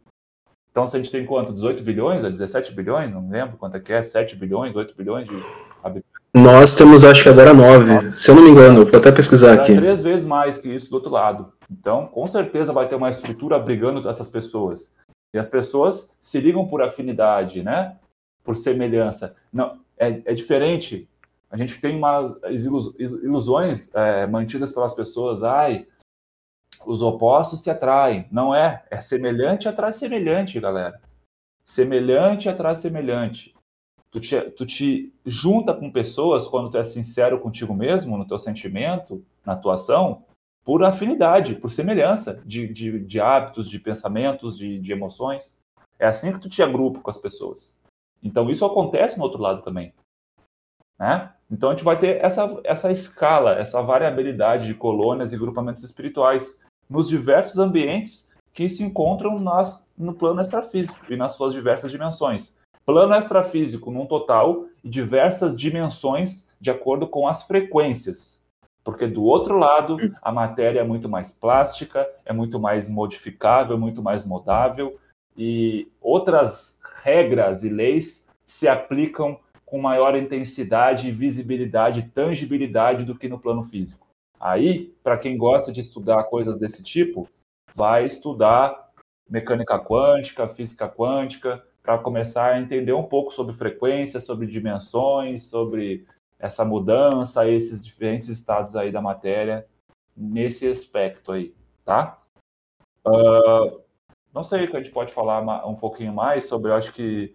Então, se a gente tem quanto? 18 bilhões, 17 bilhões? Não lembro quanto é que é, 7 bilhões, 8 bilhões de habitantes. Nós temos, acho que agora 9, se eu não me engano, vou até pesquisar aqui. três vezes mais que isso do outro lado. Então, com certeza vai ter uma estrutura abrigando essas pessoas. E as pessoas se ligam por afinidade, né? Por semelhança. Não, é, é diferente a gente tem umas ilusões é, mantidas pelas pessoas. Ai, os opostos se atraem. Não é. É semelhante atrai semelhante, galera. Semelhante atrai semelhante. Tu te, tu te junta com pessoas quando tu é sincero contigo mesmo, no teu sentimento, na tua ação, por afinidade, por semelhança de, de, de hábitos, de pensamentos, de, de emoções. É assim que tu te agrupa com as pessoas. Então isso acontece no outro lado também. Né? Então a gente vai ter essa, essa escala, essa variabilidade de colônias e grupamentos espirituais nos diversos ambientes que se encontram nas, no plano extrafísico e nas suas diversas dimensões. Plano extrafísico num total e diversas dimensões de acordo com as frequências. Porque do outro lado, a matéria é muito mais plástica, é muito mais modificável, muito mais modável, e outras regras e leis se aplicam com maior intensidade, visibilidade, tangibilidade do que no plano físico. Aí, para quem gosta de estudar coisas desse tipo, vai estudar mecânica quântica, física quântica, para começar a entender um pouco sobre frequência, sobre dimensões, sobre essa mudança, esses diferentes estados aí da matéria nesse aspecto aí, tá? Uh, não sei o que a gente pode falar um pouquinho mais sobre, eu acho que.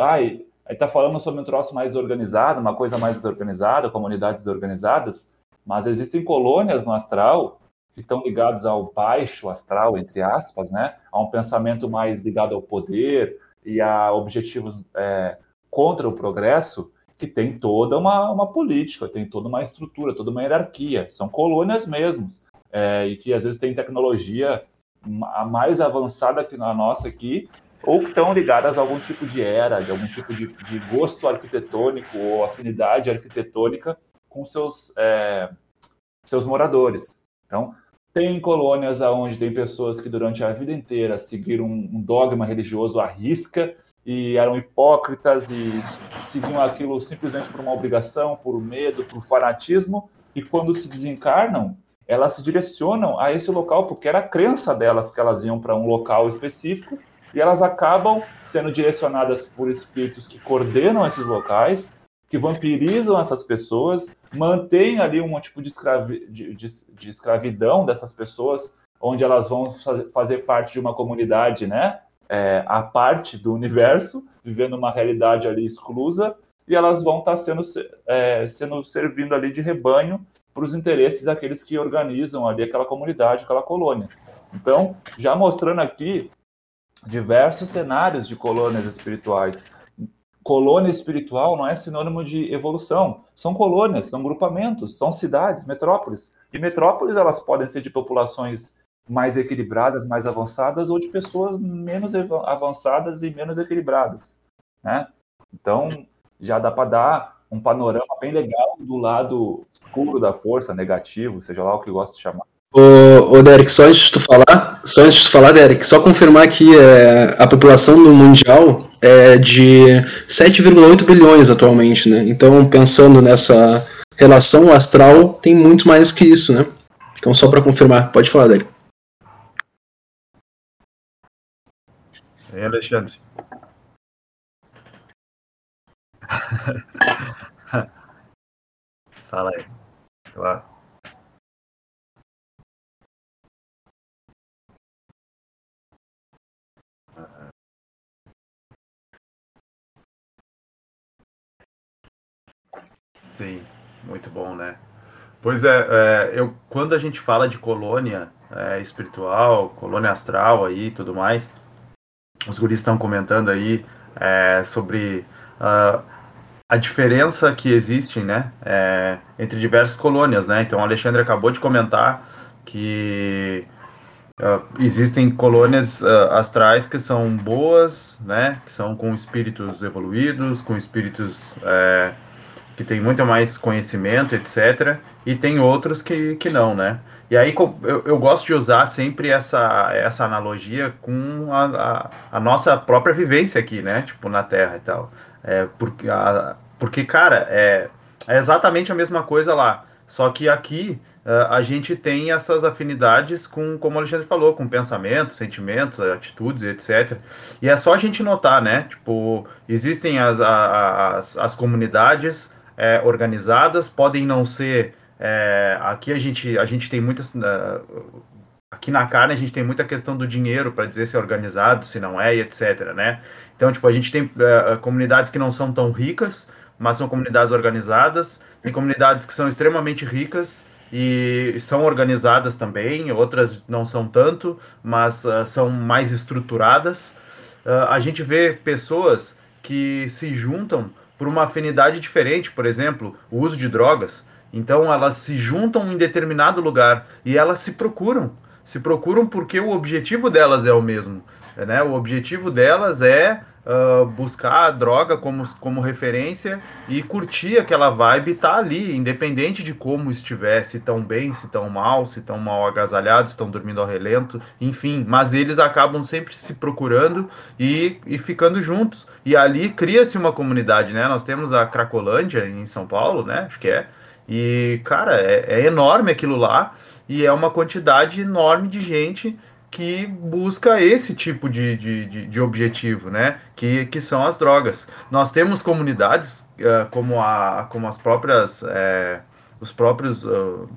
Ai, Aí está falando sobre um troço mais organizado, uma coisa mais desorganizada, comunidades desorganizadas, mas existem colônias no astral que estão ligados ao baixo astral, entre aspas, né? A um pensamento mais ligado ao poder e a objetivos é, contra o progresso, que tem toda uma, uma política, tem toda uma estrutura, toda uma hierarquia. São colônias mesmo, é, e que às vezes tem tecnologia mais avançada que a nossa aqui, ou que estão ligadas a algum tipo de era, de algum tipo de, de gosto arquitetônico ou afinidade arquitetônica com seus, é, seus moradores. Então, tem colônias onde tem pessoas que durante a vida inteira seguiram um dogma religioso à risca e eram hipócritas e se seguiam aquilo simplesmente por uma obrigação, por medo, por fanatismo, e quando se desencarnam, elas se direcionam a esse local porque era a crença delas que elas iam para um local específico e elas acabam sendo direcionadas por espíritos que coordenam esses locais, que vampirizam essas pessoas, mantêm ali um tipo de, escravi de, de, de escravidão dessas pessoas, onde elas vão fazer parte de uma comunidade, né? É, a parte do universo, vivendo uma realidade ali exclusa, e elas vão estar tá sendo, é, sendo servindo ali de rebanho para os interesses daqueles que organizam ali aquela comunidade, aquela colônia. Então, já mostrando aqui diversos cenários de colônias espirituais. Colônia espiritual não é sinônimo de evolução. São colônias, são grupamentos, são cidades, metrópoles. E metrópoles elas podem ser de populações mais equilibradas, mais avançadas, ou de pessoas menos avançadas e menos equilibradas. Né? Então, já dá para dar um panorama bem legal do lado escuro da força, negativo, seja lá o que gosta de chamar. Ô, ô Derek, só antes de tu falar, só antes de tu falar, Derek, só confirmar que é, a população no mundial é de 7,8 bilhões atualmente, né? Então, pensando nessa relação astral, tem muito mais que isso, né? Então, só para confirmar, pode falar, Derek. Ei, Alexandre. Fala aí. Claro. Sim, muito bom, né? Pois é, é, eu, quando a gente fala de colônia é, espiritual, colônia astral aí e tudo mais, os guris estão comentando aí é, sobre uh, a diferença que existe né, é, entre diversas colônias. Né? Então, o Alexandre acabou de comentar que uh, existem colônias uh, astrais que são boas, né, que são com espíritos evoluídos, com espíritos é, que têm muito mais conhecimento, etc. E tem outros que, que não, né? E aí eu, eu gosto de usar sempre essa, essa analogia com a, a, a nossa própria vivência aqui, né? Tipo, na Terra e tal. É, porque, a, porque, cara, é, é exatamente a mesma coisa lá. Só que aqui uh, a gente tem essas afinidades com, como o Alexandre falou, com pensamentos, sentimentos, atitudes, etc. E é só a gente notar, né? Tipo, existem as, as, as comunidades é, organizadas, podem não ser. É, aqui a gente, a gente tem muitas. Uh, aqui na carne a gente tem muita questão do dinheiro para dizer se é organizado, se não é, e etc, né? Então, tipo, a gente tem uh, comunidades que não são tão ricas, mas são comunidades organizadas, tem comunidades que são extremamente ricas e são organizadas também, outras não são tanto, mas uh, são mais estruturadas. Uh, a gente vê pessoas que se juntam por uma afinidade diferente, por exemplo, o uso de drogas. Então elas se juntam em determinado lugar e elas se procuram se procuram porque o objetivo delas é o mesmo. Né? O objetivo delas é uh, buscar a droga como, como referência e curtir aquela vibe tá ali, independente de como estiver, se tão bem, se tão mal, se tão mal agasalhados, estão dormindo ao relento, enfim. Mas eles acabam sempre se procurando e, e ficando juntos. E ali cria-se uma comunidade, né? Nós temos a Cracolândia em São Paulo, né? Acho que é. E, cara, é, é enorme aquilo lá e é uma quantidade enorme de gente que busca esse tipo de, de, de, objetivo, né? Que, que são as drogas. Nós temos comunidades uh, como, a, como as próprias é, os próprios uh,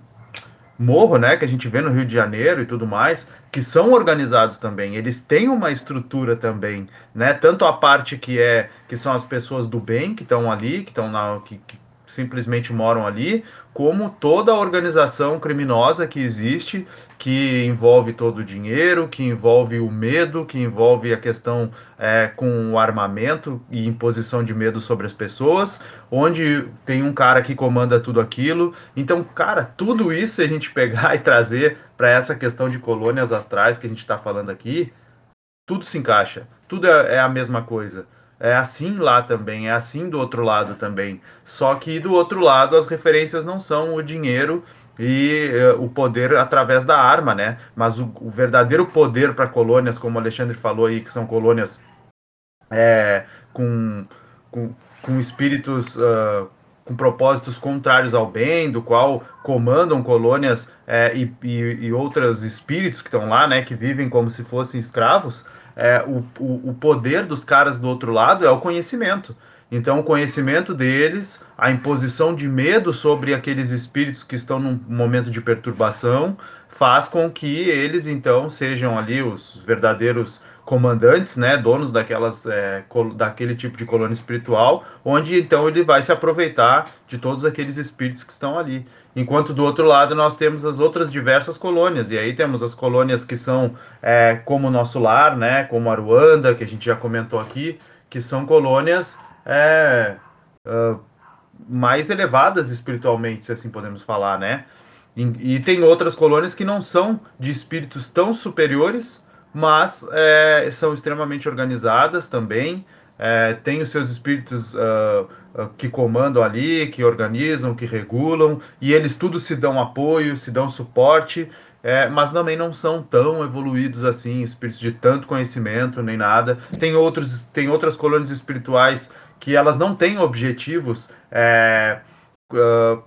morro, né? Que a gente vê no Rio de Janeiro e tudo mais, que são organizados também. Eles têm uma estrutura também, né? Tanto a parte que é que são as pessoas do bem que estão ali, que estão na que, que simplesmente moram ali, como toda a organização criminosa que existe, que envolve todo o dinheiro, que envolve o medo, que envolve a questão é, com o armamento e imposição de medo sobre as pessoas, onde tem um cara que comanda tudo aquilo. Então, cara, tudo isso se a gente pegar e trazer para essa questão de colônias astrais que a gente está falando aqui, tudo se encaixa, tudo é, é a mesma coisa. É assim lá também, é assim do outro lado também. Só que do outro lado as referências não são o dinheiro e uh, o poder através da arma, né? Mas o, o verdadeiro poder para colônias, como o Alexandre falou aí, que são colônias é, com, com com espíritos uh, com propósitos contrários ao bem, do qual comandam colônias é, e, e, e, outros espíritos que estão lá, né, que vivem como se fossem escravos, é, o, o, o poder dos caras do outro lado é o conhecimento. Então, o conhecimento deles, a imposição de medo sobre aqueles espíritos que estão num momento de perturbação, faz com que eles, então, sejam ali os verdadeiros comandantes, né, donos daquelas, é, daquele tipo de colônia espiritual, onde então ele vai se aproveitar de todos aqueles espíritos que estão ali. Enquanto do outro lado nós temos as outras diversas colônias, e aí temos as colônias que são é, como o nosso lar, né, como Aruanda, que a gente já comentou aqui, que são colônias é, uh, mais elevadas espiritualmente, se assim podemos falar, né? E, e tem outras colônias que não são de espíritos tão superiores, mas é, são extremamente organizadas também. É, tem os seus espíritos uh, uh, que comandam ali, que organizam, que regulam, e eles tudo se dão apoio, se dão suporte, é, mas também não são tão evoluídos assim, espíritos de tanto conhecimento nem nada. Tem, outros, tem outras colônias espirituais que elas não têm objetivos uh,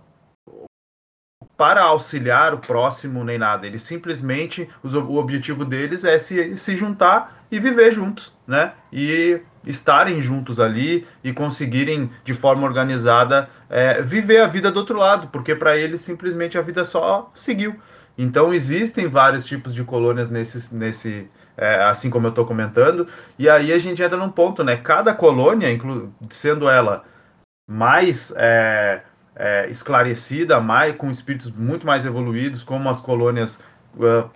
para auxiliar o próximo nem nada. Eles simplesmente, os, o objetivo deles é se, se juntar e viver juntos, né? E estarem juntos ali e conseguirem de forma organizada é, viver a vida do outro lado, porque para eles simplesmente a vida só seguiu. Então existem vários tipos de colônias nesse, nesse é, assim como eu estou comentando, e aí a gente entra num ponto, né? Cada colônia, sendo ela mais é, é, esclarecida, mais com espíritos muito mais evoluídos, como as colônias uh,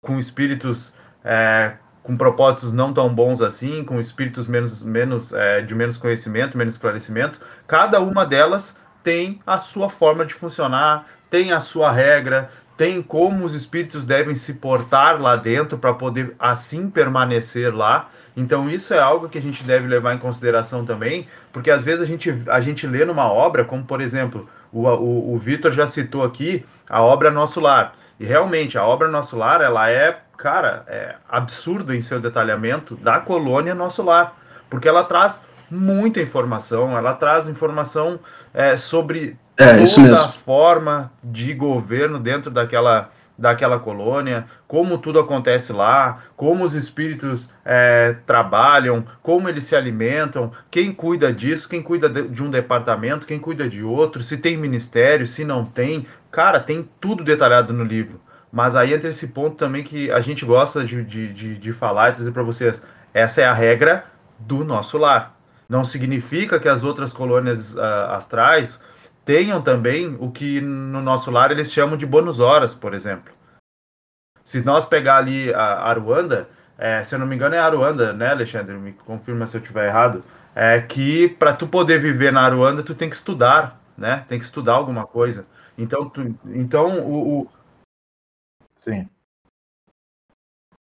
com espíritos é, com propósitos não tão bons assim, com espíritos menos, menos é, de menos conhecimento, menos esclarecimento, cada uma delas tem a sua forma de funcionar, tem a sua regra, tem como os espíritos devem se portar lá dentro para poder assim permanecer lá. Então isso é algo que a gente deve levar em consideração também, porque às vezes a gente, a gente lê numa obra, como por exemplo, o, o, o Vitor já citou aqui, a obra Nosso Lar. E realmente, a obra Nosso Lar, ela é, cara, é absurda em seu detalhamento da colônia Nosso Lar, porque ela traz muita informação, ela traz informação é, sobre é, toda a forma de governo dentro daquela, daquela colônia, como tudo acontece lá, como os espíritos é, trabalham, como eles se alimentam, quem cuida disso, quem cuida de um departamento, quem cuida de outro, se tem ministério, se não tem. Cara, tem tudo detalhado no livro. Mas aí entra esse ponto também que a gente gosta de, de, de, de falar e trazer para vocês. Essa é a regra do nosso lar. Não significa que as outras colônias uh, astrais tenham também o que no nosso lar eles chamam de bônus horas, por exemplo. Se nós pegar ali a Aruanda, é, se eu não me engano é Aruanda, né, Alexandre? Me confirma se eu estiver errado. É que para tu poder viver na Aruanda, tu tem que estudar, né? Tem que estudar alguma coisa. Então, tu, então o, o... sim,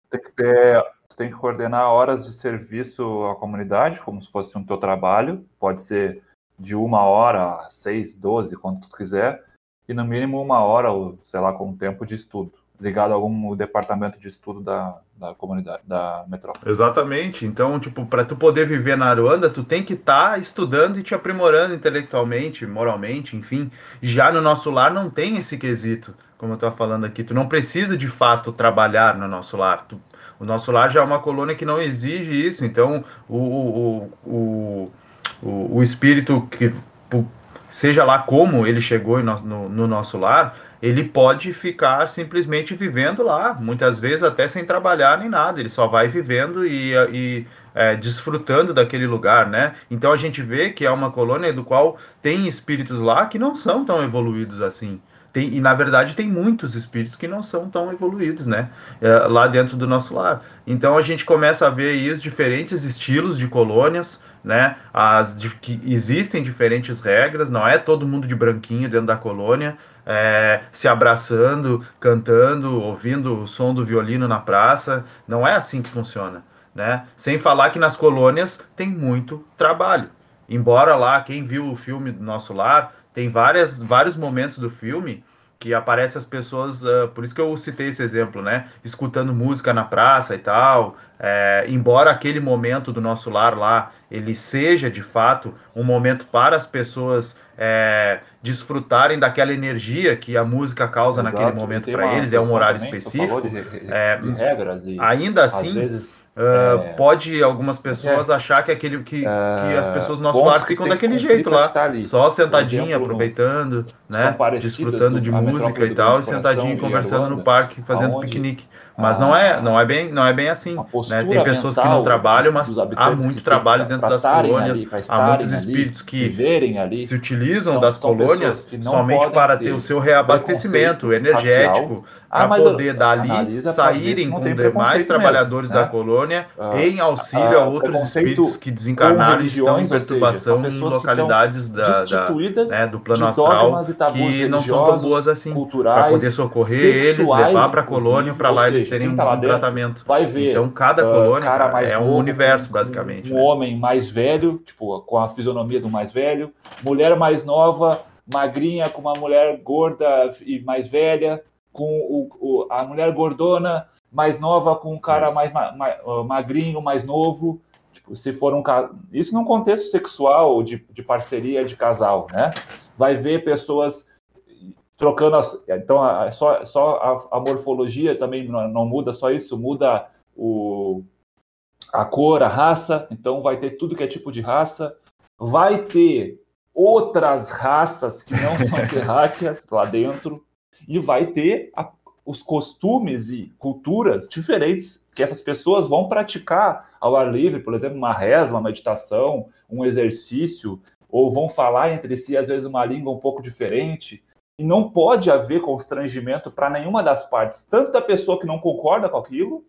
tem que ter, tem que coordenar horas de serviço à comunidade, como se fosse um teu trabalho. Pode ser de uma hora seis, doze, quanto tu quiser, e no mínimo uma hora, ou sei lá, com tempo de estudo, ligado a algum departamento de estudo da, da comunidade, da metrópole. Exatamente. Então, tipo, para tu poder viver na Aruanda, tu tem que estar tá estudando e te aprimorando intelectualmente, moralmente, enfim. Já no nosso lar não tem esse quesito, como eu estou falando aqui. Tu não precisa de fato trabalhar no nosso lar. Tu, o nosso lar já é uma colônia que não exige isso. Então, o, o, o o, o espírito que seja lá como ele chegou no, no, no, nosso lar, ele pode ficar simplesmente vivendo lá, muitas vezes até sem trabalhar nem nada, ele só vai vivendo e, e é, desfrutando daquele lugar, né? Então a gente vê que é uma colônia do qual tem espíritos lá que não são tão evoluídos assim. Tem, e na verdade tem muitos espíritos que não são tão evoluídos, né? É, lá dentro do nosso lar. Então a gente começa a ver aí os diferentes estilos de colônias, né? As que existem diferentes regras, não é todo mundo de branquinho dentro da colônia, é, se abraçando, cantando, ouvindo o som do violino na praça, não é assim que funciona, né? Sem falar que nas colônias tem muito trabalho. Embora lá quem viu o filme do nosso lar tem várias, vários momentos do filme que aparece as pessoas, uh, por isso que eu citei esse exemplo, né? Escutando música na praça e tal. É, embora aquele momento do nosso lar lá ele seja de fato um momento para as pessoas é, desfrutarem daquela energia que a música causa Exato, naquele momento para eles, é um horário específico. De, é, de regras e ainda assim, vezes, uh, é, pode algumas pessoas é. achar que aquele que, que as pessoas do nosso lar ficam daquele jeito lá, só sentadinha, exemplo, aproveitando, né, desfrutando de música e tal, e sentadinho conversando no parque, fazendo piquenique. Mas não é, não é bem, não é bem assim. Né? Tem pessoas que não trabalham, mas há muito trabalho dentro das colônias. Ali, há muitos espíritos ali, que ali, se utilizam então, das colônias somente para ter o seu reabastecimento energético, ah, para poder dali saírem com demais trabalhadores mesmo, né? da colônia ah, em auxílio a, a outros espíritos que desencarnaram e estão em perturbação seja, em localidades da, da né, do plano astral que não são tão boas assim, para poder socorrer eles, levar para a colônia, para lá eles terem tá um dentro, tratamento. Vai ver. Então cada uh, colônia cara, é um novo, universo, basicamente. Um, um né? homem mais velho, tipo, com a fisionomia do mais velho, mulher mais nova, magrinha com uma mulher gorda e mais velha, com o, o, a mulher gordona mais nova com um cara mais ma, ma, magrinho, mais novo. Tipo, se for um isso num contexto sexual de, de parceria de casal, né? Vai ver pessoas trocando as, então a, só, só a, a, morfologia também não, não, muda só isso muda o, a cor a raça então vai ter tudo que é tipo de raça vai ter outras raças que não são terráqueas lá dentro e vai ter a, os costumes e culturas diferentes que essas pessoas vão praticar ao ar livre, por exemplo, uma reza, uma meditação, um exercício, ou vão falar entre si, às vezes, uma língua um pouco diferente. E não pode haver constrangimento para nenhuma das partes, tanto da pessoa que não concorda com aquilo,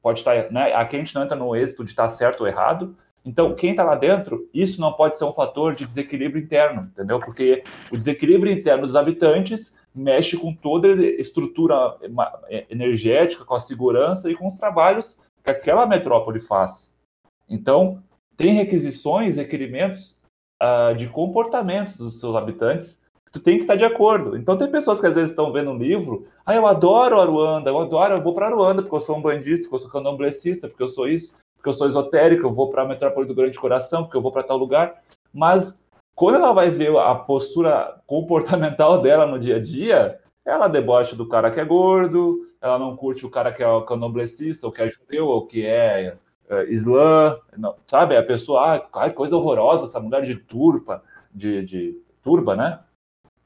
pode estar, né? Aqui a gente não entra no êxito de estar certo ou errado, então, quem está lá dentro, isso não pode ser um fator de desequilíbrio interno, entendeu? Porque o desequilíbrio interno dos habitantes mexe com toda a estrutura energética, com a segurança e com os trabalhos que aquela metrópole faz. Então, tem requisições, requerimentos uh, de comportamentos dos seus habitantes tu tem que estar de acordo. Então, tem pessoas que às vezes estão vendo um livro, ah, eu adoro Aruanda, eu adoro, eu vou para Aruanda porque eu sou um bandista, porque eu sou candomblessista, porque eu sou isso, porque eu sou esotérico, eu vou para a metrópole do Grande Coração, porque eu vou para tal lugar. Mas quando ela vai ver a postura comportamental dela no dia a dia, ela debocha do cara que é gordo, ela não curte o cara que é candomblessista, ou que é judeu, ou que é, é islã, não, sabe? A pessoa, ah, coisa horrorosa, essa mulher de turpa, de, de turba, né?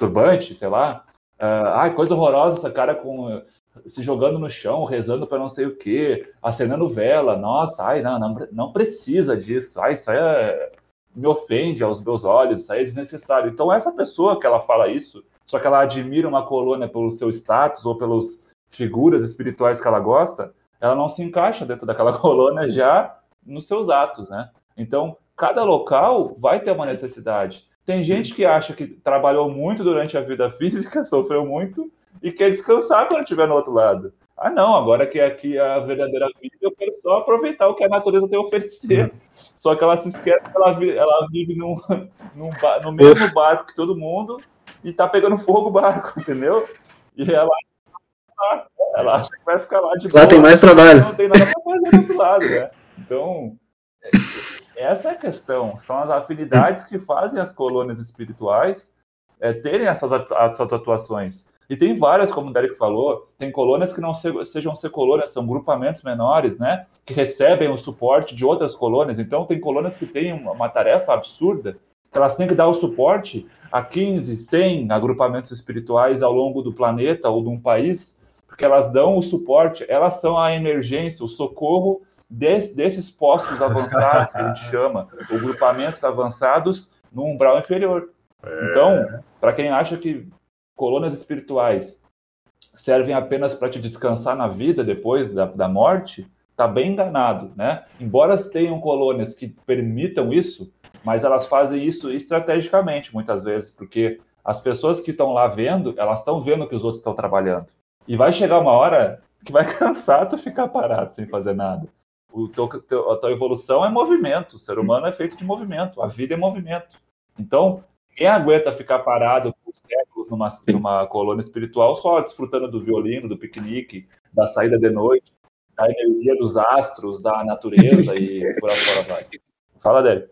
Turbante, sei lá. Uh, ai, coisa horrorosa essa cara com se jogando no chão, rezando para não sei o quê, acenando vela. Nossa, ai, não, não, não precisa disso. Ai, isso aí é me ofende aos meus olhos, isso aí é desnecessário. Então, essa pessoa que ela fala isso, só que ela admira uma colônia pelo seu status ou pelas figuras espirituais que ela gosta, ela não se encaixa dentro daquela colônia já nos seus atos, né? Então, cada local vai ter uma necessidade. Tem gente que acha que trabalhou muito durante a vida física, sofreu muito e quer descansar quando estiver no outro lado. Ah, não, agora que aqui é a verdadeira vida, eu quero só aproveitar o que a natureza tem a oferecer. Uhum. Só que ela se esquece que ela, vive, ela vive num, num no mesmo barco que todo mundo e tá pegando fogo o barco, entendeu? E ela, ela acha que vai ficar lá de Lá boa, tem mais trabalho. Não tem nada pra fazer do outro lado, né? Então, essa é a questão. São as afinidades que fazem as colônias espirituais é, terem essas, atuações. E tem várias, como o Derek falou, tem colônias que não se, sejam ser colônias, são grupamentos menores, né? Que recebem o suporte de outras colônias. Então, tem colônias que têm uma, uma tarefa absurda, que elas têm que dar o suporte a 15, 100 agrupamentos espirituais ao longo do planeta ou de um país, porque elas dão o suporte, elas são a emergência, o socorro desse, desses postos avançados, que a gente chama, ou grupamentos avançados no umbral inferior. Então, é. para quem acha que colônias espirituais servem apenas para te descansar na vida depois da, da morte, está bem enganado, né? Embora tenham colônias que permitam isso, mas elas fazem isso estrategicamente muitas vezes, porque as pessoas que estão lá vendo, elas estão vendo que os outros estão trabalhando. E vai chegar uma hora que vai cansar tu ficar parado sem fazer nada. O teu, a tua evolução é movimento, o ser humano é feito de movimento, a vida é movimento. Então, Ninguém aguenta ficar parado por séculos numa, numa colônia espiritual só desfrutando do violino, do piquenique, da saída de noite, da energia dos astros, da natureza e por aí fora vai. Fala, Délio.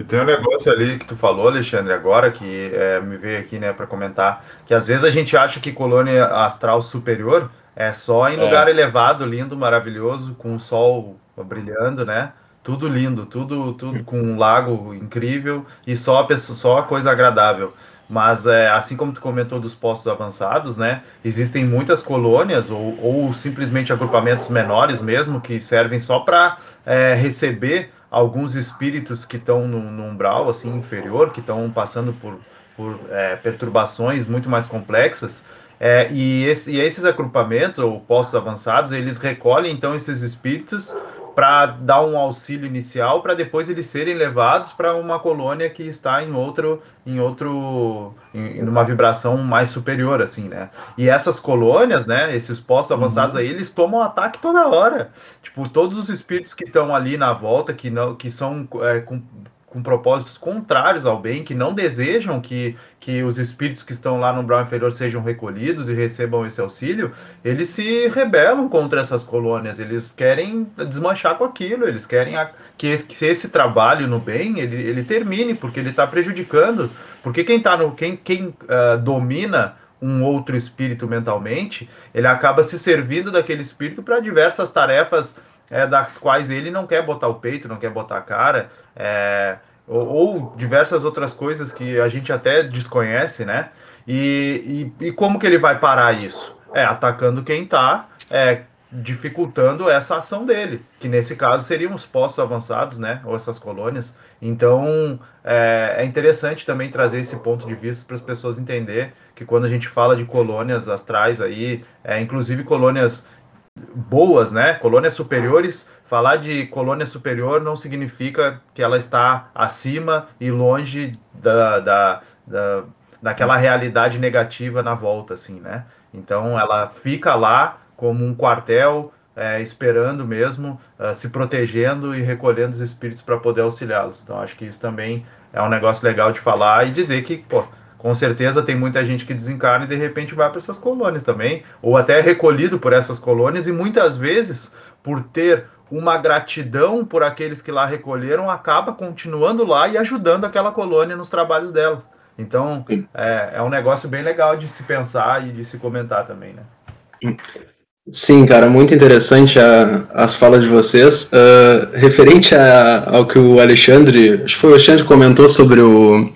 E tem um negócio ali que tu falou, Alexandre, agora, que é, me veio aqui, né, para comentar, que às vezes a gente acha que colônia astral superior é só em é. lugar elevado, lindo, maravilhoso, com o sol brilhando, né? Tudo lindo, tudo, tudo com um lago incrível e só, pessoa, só coisa agradável. Mas é, assim como tu comentou dos postos avançados, né? Existem muitas colônias ou, ou simplesmente agrupamentos menores mesmo que servem só para é, receber alguns espíritos que estão no, no, umbral assim inferior, que estão passando por, por é, perturbações muito mais complexas. É, e, esse, e esses agrupamentos ou postos avançados, eles recolhem então esses espíritos para dar um auxílio inicial para depois eles serem levados para uma colônia que está em outro em outro em, uma vibração mais superior assim né e essas colônias né esses postos uhum. avançados aí eles tomam ataque toda hora tipo todos os espíritos que estão ali na volta que não que são é, com com propósitos contrários ao bem, que não desejam que, que os espíritos que estão lá no Brown inferior sejam recolhidos e recebam esse auxílio, eles se rebelam contra essas colônias, eles querem desmanchar com aquilo, eles querem a, que, esse, que esse trabalho no bem ele, ele termine, porque ele está prejudicando, porque quem tá no quem, quem uh, domina um outro espírito mentalmente, ele acaba se servindo daquele espírito para diversas tarefas é, das quais ele não quer botar o peito, não quer botar a cara, é, ou, ou, diversas outras coisas que a gente até desconhece, né? E, e, e como que ele vai parar isso? É atacando quem está é, dificultando essa ação dele, que nesse caso seriam os postos avançados, né? Ou essas colônias. Então é, é interessante também trazer esse ponto de vista para as pessoas entender que quando a gente fala de colônias astrais aí, é, inclusive colônias boas, né? Colônias superiores. Falar de colônia superior não significa que ela está acima e longe da, da, da daquela realidade negativa na volta, assim, né? Então ela fica lá como um quartel, é, esperando mesmo, uh, se protegendo e recolhendo os espíritos para poder auxiliá-los. Então acho que isso também é um negócio legal de falar e dizer que, pô, com certeza tem muita gente que desencarna e de repente vai para essas colônias também, ou até é recolhido por essas colônias, e muitas vezes, por ter uma gratidão por aqueles que lá recolheram, acaba continuando lá e ajudando aquela colônia nos trabalhos dela. Então, é, é um negócio bem legal de se pensar e de se comentar também, né? Sim, cara, muito interessante a, as falas de vocês. Uh, referente a, ao que o Alexandre, acho que foi o Alexandre comentou sobre o,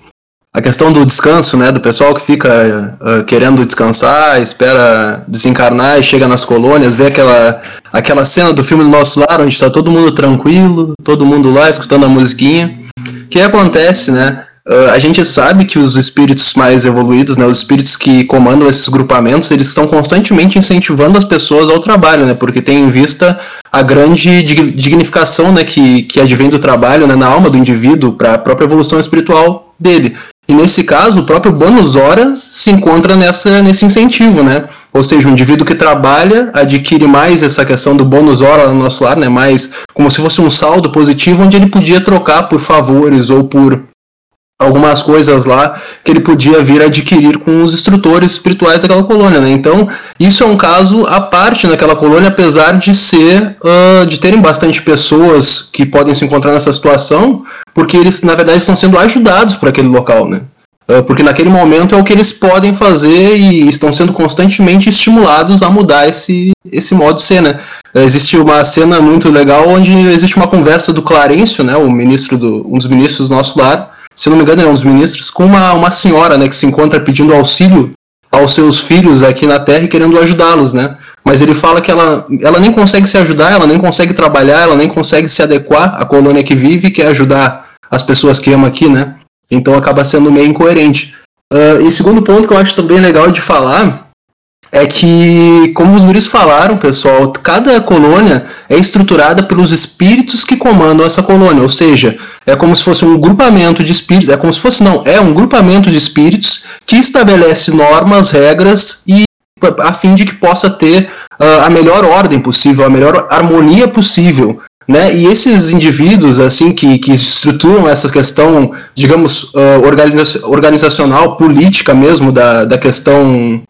a questão do descanso, né, do pessoal que fica uh, querendo descansar, espera desencarnar e chega nas colônias, vê aquela, aquela cena do filme do Nosso Lar, onde está todo mundo tranquilo, todo mundo lá escutando a musiquinha. O que acontece, né? Uh, a gente sabe que os espíritos mais evoluídos, né, os espíritos que comandam esses grupamentos, eles estão constantemente incentivando as pessoas ao trabalho, né, porque tem em vista a grande dignificação né, que, que advém do trabalho né, na alma do indivíduo para a própria evolução espiritual dele. E nesse caso, o próprio bônus hora se encontra nessa, nesse incentivo, né? Ou seja, o indivíduo que trabalha adquire mais essa questão do bônus hora no nosso lar, né? Mais como se fosse um saldo positivo onde ele podia trocar por favores ou por algumas coisas lá que ele podia vir adquirir com os instrutores espirituais daquela colônia, né? Então, isso é um caso à parte naquela colônia, apesar de ser, uh, de terem bastante pessoas que podem se encontrar nessa situação, porque eles, na verdade, estão sendo ajudados por aquele local, né? Porque naquele momento é o que eles podem fazer e estão sendo constantemente estimulados a mudar esse, esse modo de ser, né? Existe uma cena muito legal onde existe uma conversa do Clarencio, né, o ministro do, um dos ministros do nosso lar, se não me engano, é um dos ministros, com uma, uma senhora, né, que se encontra pedindo auxílio aos seus filhos aqui na Terra e querendo ajudá-los, né? Mas ele fala que ela, ela nem consegue se ajudar, ela nem consegue trabalhar, ela nem consegue se adequar à colônia que vive, que é ajudar as pessoas que ama aqui, né? Então acaba sendo meio incoerente. Uh, e segundo ponto que eu acho também legal de falar é que, como os guris falaram, pessoal, cada colônia é estruturada pelos espíritos que comandam essa colônia, ou seja, é como se fosse um grupamento de espíritos, é como se fosse, não, é um grupamento de espíritos que estabelece normas, regras e a fim de que possa ter uh, a melhor ordem possível, a melhor harmonia possível Né? E esses indivíduos assim que, que estruturam essa questão, digamos, uh, organiza organizacional, política mesmo da, da questão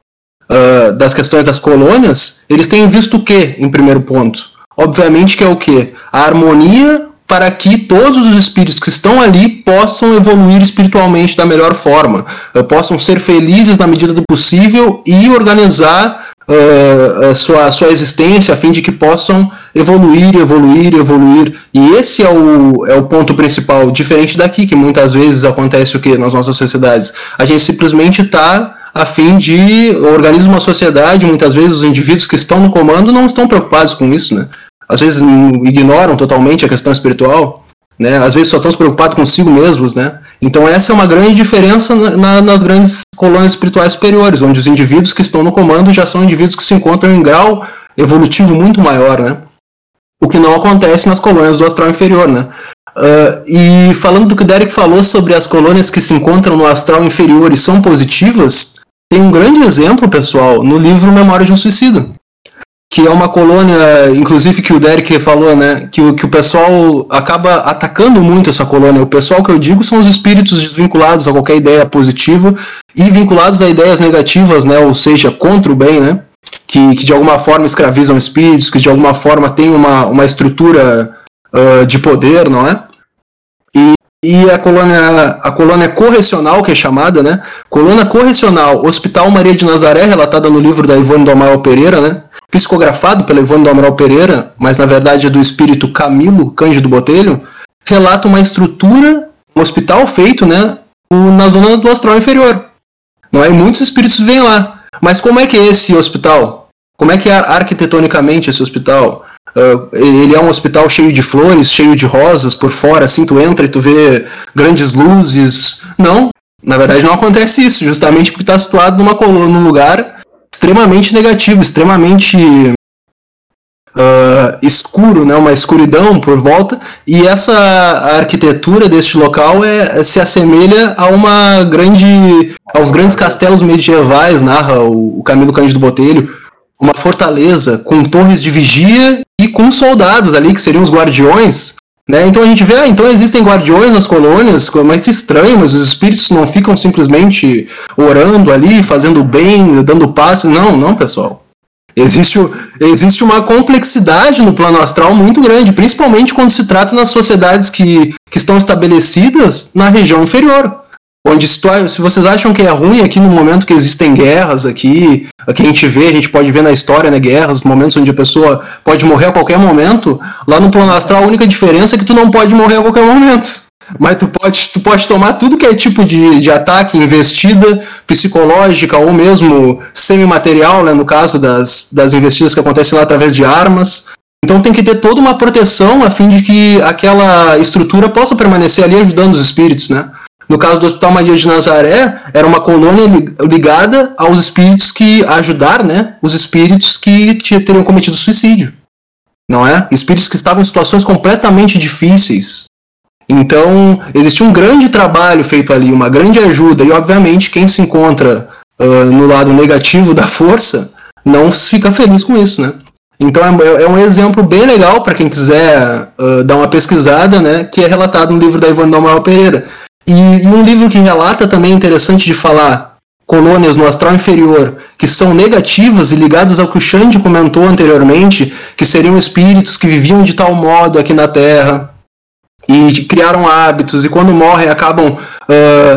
uh, das questões das colônias, eles têm visto o que em primeiro ponto? Obviamente que é o que? A harmonia para que todos os espíritos que estão ali possam evoluir espiritualmente da melhor forma, uh, possam ser felizes na medida do possível e organizar uh, a, sua, a sua existência a fim de que possam evoluir, evoluir, evoluir. E esse é o, é o ponto principal, diferente daqui, que muitas vezes acontece o que nas nossas sociedades? A gente simplesmente está a fim de organizar uma sociedade, muitas vezes os indivíduos que estão no comando não estão preocupados com isso, né? Às vezes ignoram totalmente a questão espiritual, né? Às vezes só estão preocupados consigo mesmos, né? Então essa é uma grande diferença na, nas grandes colônias espirituais superiores, onde os indivíduos que estão no comando já são indivíduos que se encontram em grau evolutivo muito maior, né? O que não acontece nas colônias do astral inferior, né? Uh, e falando do que o Derek falou sobre as colônias que se encontram no astral inferior e são positivas, tem um grande exemplo, pessoal, no livro Memória de um Suicida. Que é uma colônia, inclusive que o Derek falou, né? Que o, que o pessoal acaba atacando muito essa colônia. O pessoal que eu digo são os espíritos desvinculados a qualquer ideia positiva e vinculados a ideias negativas, né? Ou seja, contra o bem, né? Que, que de alguma forma escravizam espíritos, que de alguma forma tem uma, uma estrutura uh, de poder, não é? E a colônia, a colônia correcional, que é chamada, né? Colônia correcional, Hospital Maria de Nazaré, relatada no livro da Ivone do Amaral Pereira, né? Psicografado pela Ivone do Amaral Pereira, mas na verdade é do espírito Camilo Cândido Botelho, relata uma estrutura, um hospital feito, né? Na zona do astral inferior. Não é? Muitos espíritos vêm lá. Mas como é que é esse hospital? Como é que é arquitetonicamente esse hospital? Uh, ele é um hospital cheio de flores, cheio de rosas por fora, assim, tu entra e tu vê grandes luzes. Não, na verdade não acontece isso, justamente porque está situado numa coluna, num lugar extremamente negativo, extremamente uh, escuro, né, uma escuridão por volta, e essa arquitetura deste local é, se assemelha a uma grande, aos grandes castelos medievais, narra o, o Camilo Cândido Botelho, uma fortaleza com torres de vigia e com soldados ali, que seriam os guardiões. Né? Então a gente vê, ah, então existem guardiões nas colônias, é que estranho, mas os espíritos não ficam simplesmente orando ali, fazendo bem, dando passo. Não, não, pessoal. Existe, existe uma complexidade no plano astral muito grande, principalmente quando se trata nas sociedades que, que estão estabelecidas na região inferior onde se, vocês acham que é ruim aqui no momento que existem guerras aqui, que a gente vê, a gente pode ver na história, né, guerras, momentos onde a pessoa pode morrer a qualquer momento, lá no plano astral a única diferença é que tu não pode morrer a qualquer momento. Mas tu pode, tu pode tomar tudo que é tipo de, de ataque, investida psicológica ou mesmo semimaterial, né, no caso das, das investidas que acontecem lá através de armas. Então tem que ter toda uma proteção a fim de que aquela estrutura possa permanecer ali ajudando os espíritos, né? No caso do Hospital Maria de Nazaré, era uma colônia ligada aos espíritos que ajudar, né, os espíritos que teriam cometido suicídio. Não é? Espíritos que estavam em situações completamente difíceis. Então, existia um grande trabalho feito ali, uma grande ajuda, e obviamente quem se encontra uh, no lado negativo da força não fica feliz com isso, né? Então é, é um exemplo bem legal para quem quiser uh, dar uma pesquisada, né? Que é relatado no livro da Ivone Dalmael Pereira. E, e um livro que relata também é interessante de falar colônias no astral inferior que são negativas e ligadas ao que o Xande comentou anteriormente, que seriam espíritos que viviam de tal modo aqui na Terra e criaram hábitos e quando morrem acabam uh,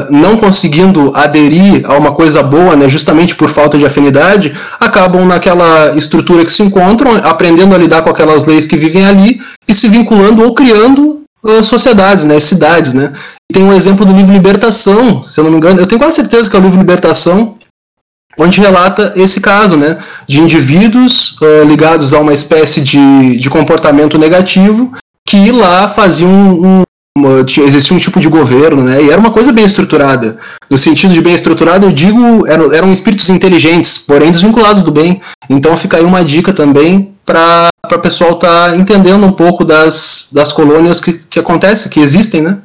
não conseguindo aderir a uma coisa boa, né, justamente por falta de afinidade, acabam naquela estrutura que se encontram, aprendendo a lidar com aquelas leis que vivem ali e se vinculando ou criando uh, sociedades, né, cidades, né. Tem um exemplo do livro Libertação, se eu não me engano, eu tenho quase certeza que é o livro Libertação, onde relata esse caso, né, de indivíduos uh, ligados a uma espécie de, de comportamento negativo que lá faziam um, uma, existia um tipo de governo, né, e era uma coisa bem estruturada. No sentido de bem estruturado, eu digo, eram, eram espíritos inteligentes, porém desvinculados do bem. Então fica aí uma dica também para o pessoal estar tá entendendo um pouco das, das colônias que, que acontecem, que existem, né?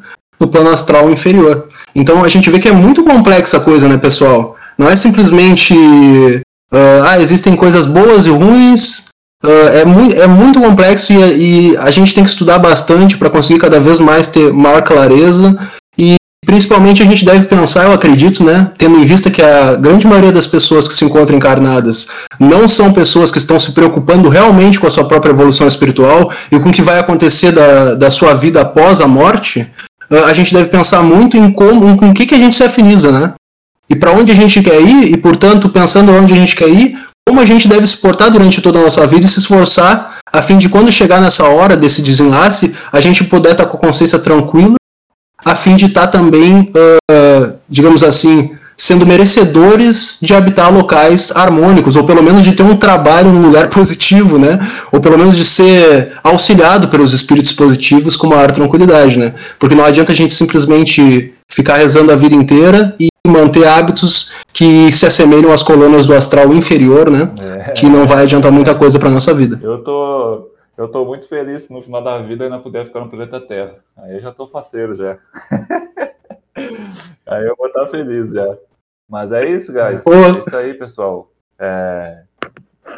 No plano astral inferior. Então a gente vê que é muito complexa a coisa, né, pessoal? Não é simplesmente uh, ah, existem coisas boas e ruins, uh, é, muito, é muito complexo e, e a gente tem que estudar bastante para conseguir cada vez mais ter maior clareza e principalmente a gente deve pensar, eu acredito, né, tendo em vista que a grande maioria das pessoas que se encontram encarnadas não são pessoas que estão se preocupando realmente com a sua própria evolução espiritual e com o que vai acontecer da, da sua vida após a morte, a gente deve pensar muito em como, com o que, que a gente se afiniza, né? E para onde a gente quer ir, e portanto, pensando onde a gente quer ir, como a gente deve se portar durante toda a nossa vida e se esforçar a fim de quando chegar nessa hora desse desenlace, a gente poder estar tá com a consciência tranquila, a fim de estar tá também, uh, digamos assim, sendo merecedores de habitar locais harmônicos, ou pelo menos de ter um trabalho num lugar positivo, né? Ou pelo menos de ser auxiliado pelos espíritos positivos com maior tranquilidade, né? Porque não adianta a gente simplesmente ficar rezando a vida inteira e manter hábitos que se assemelham às colunas do astral inferior, né? É. Que não vai adiantar muita coisa para nossa vida. Eu tô eu tô muito feliz no final da vida ainda puder ficar no planeta Terra. Aí eu já tô faceiro já. Aí eu vou estar feliz já. Mas é isso, guys. É isso aí, pessoal. É...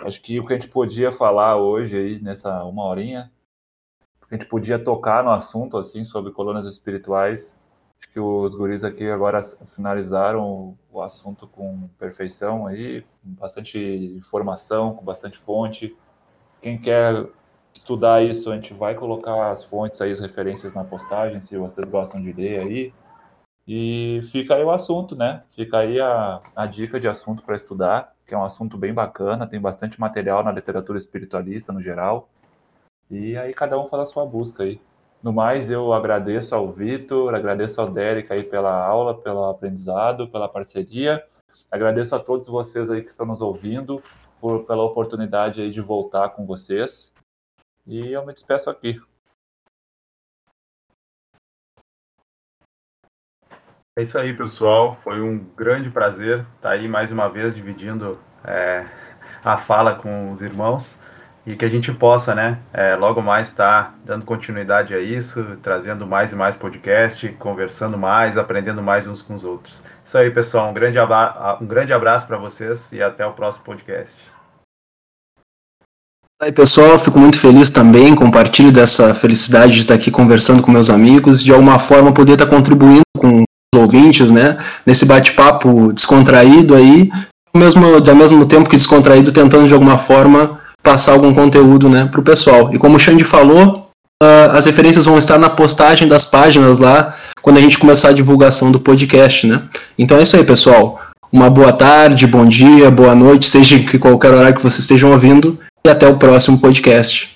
Acho que o que a gente podia falar hoje aí, nessa uma horinha, a gente podia tocar no assunto, assim, sobre colônias espirituais, Acho que os guris aqui agora finalizaram o assunto com perfeição aí, com bastante informação, com bastante fonte. Quem quer estudar isso, a gente vai colocar as fontes aí, as referências na postagem, se vocês gostam de ler aí. E fica aí o assunto, né? Fica aí a, a dica de assunto para estudar, que é um assunto bem bacana, tem bastante material na literatura espiritualista no geral. E aí cada um faz a sua busca aí. No mais, eu agradeço ao Vitor, agradeço ao Derek aí pela aula, pelo aprendizado, pela parceria. Agradeço a todos vocês aí que estão nos ouvindo por, pela oportunidade aí de voltar com vocês. E eu me despeço aqui. É isso aí, pessoal. Foi um grande prazer estar aí mais uma vez dividindo é, a fala com os irmãos e que a gente possa, né, é, logo mais estar tá dando continuidade a isso, trazendo mais e mais podcast, conversando mais, aprendendo mais uns com os outros. Isso aí, pessoal. Um grande, um grande abraço para vocês e até o próximo podcast. Aí, pessoal, fico muito feliz também, compartilho dessa felicidade de estar aqui conversando com meus amigos, de alguma forma poder estar contribuindo com ouvintes, né, nesse bate-papo descontraído aí, mesmo, ao mesmo tempo que descontraído, tentando de alguma forma passar algum conteúdo né, para o pessoal. E como o Xande falou, uh, as referências vão estar na postagem das páginas lá, quando a gente começar a divulgação do podcast. Né? Então é isso aí, pessoal. Uma boa tarde, bom dia, boa noite, seja que qualquer horário que vocês estejam ouvindo, e até o próximo podcast.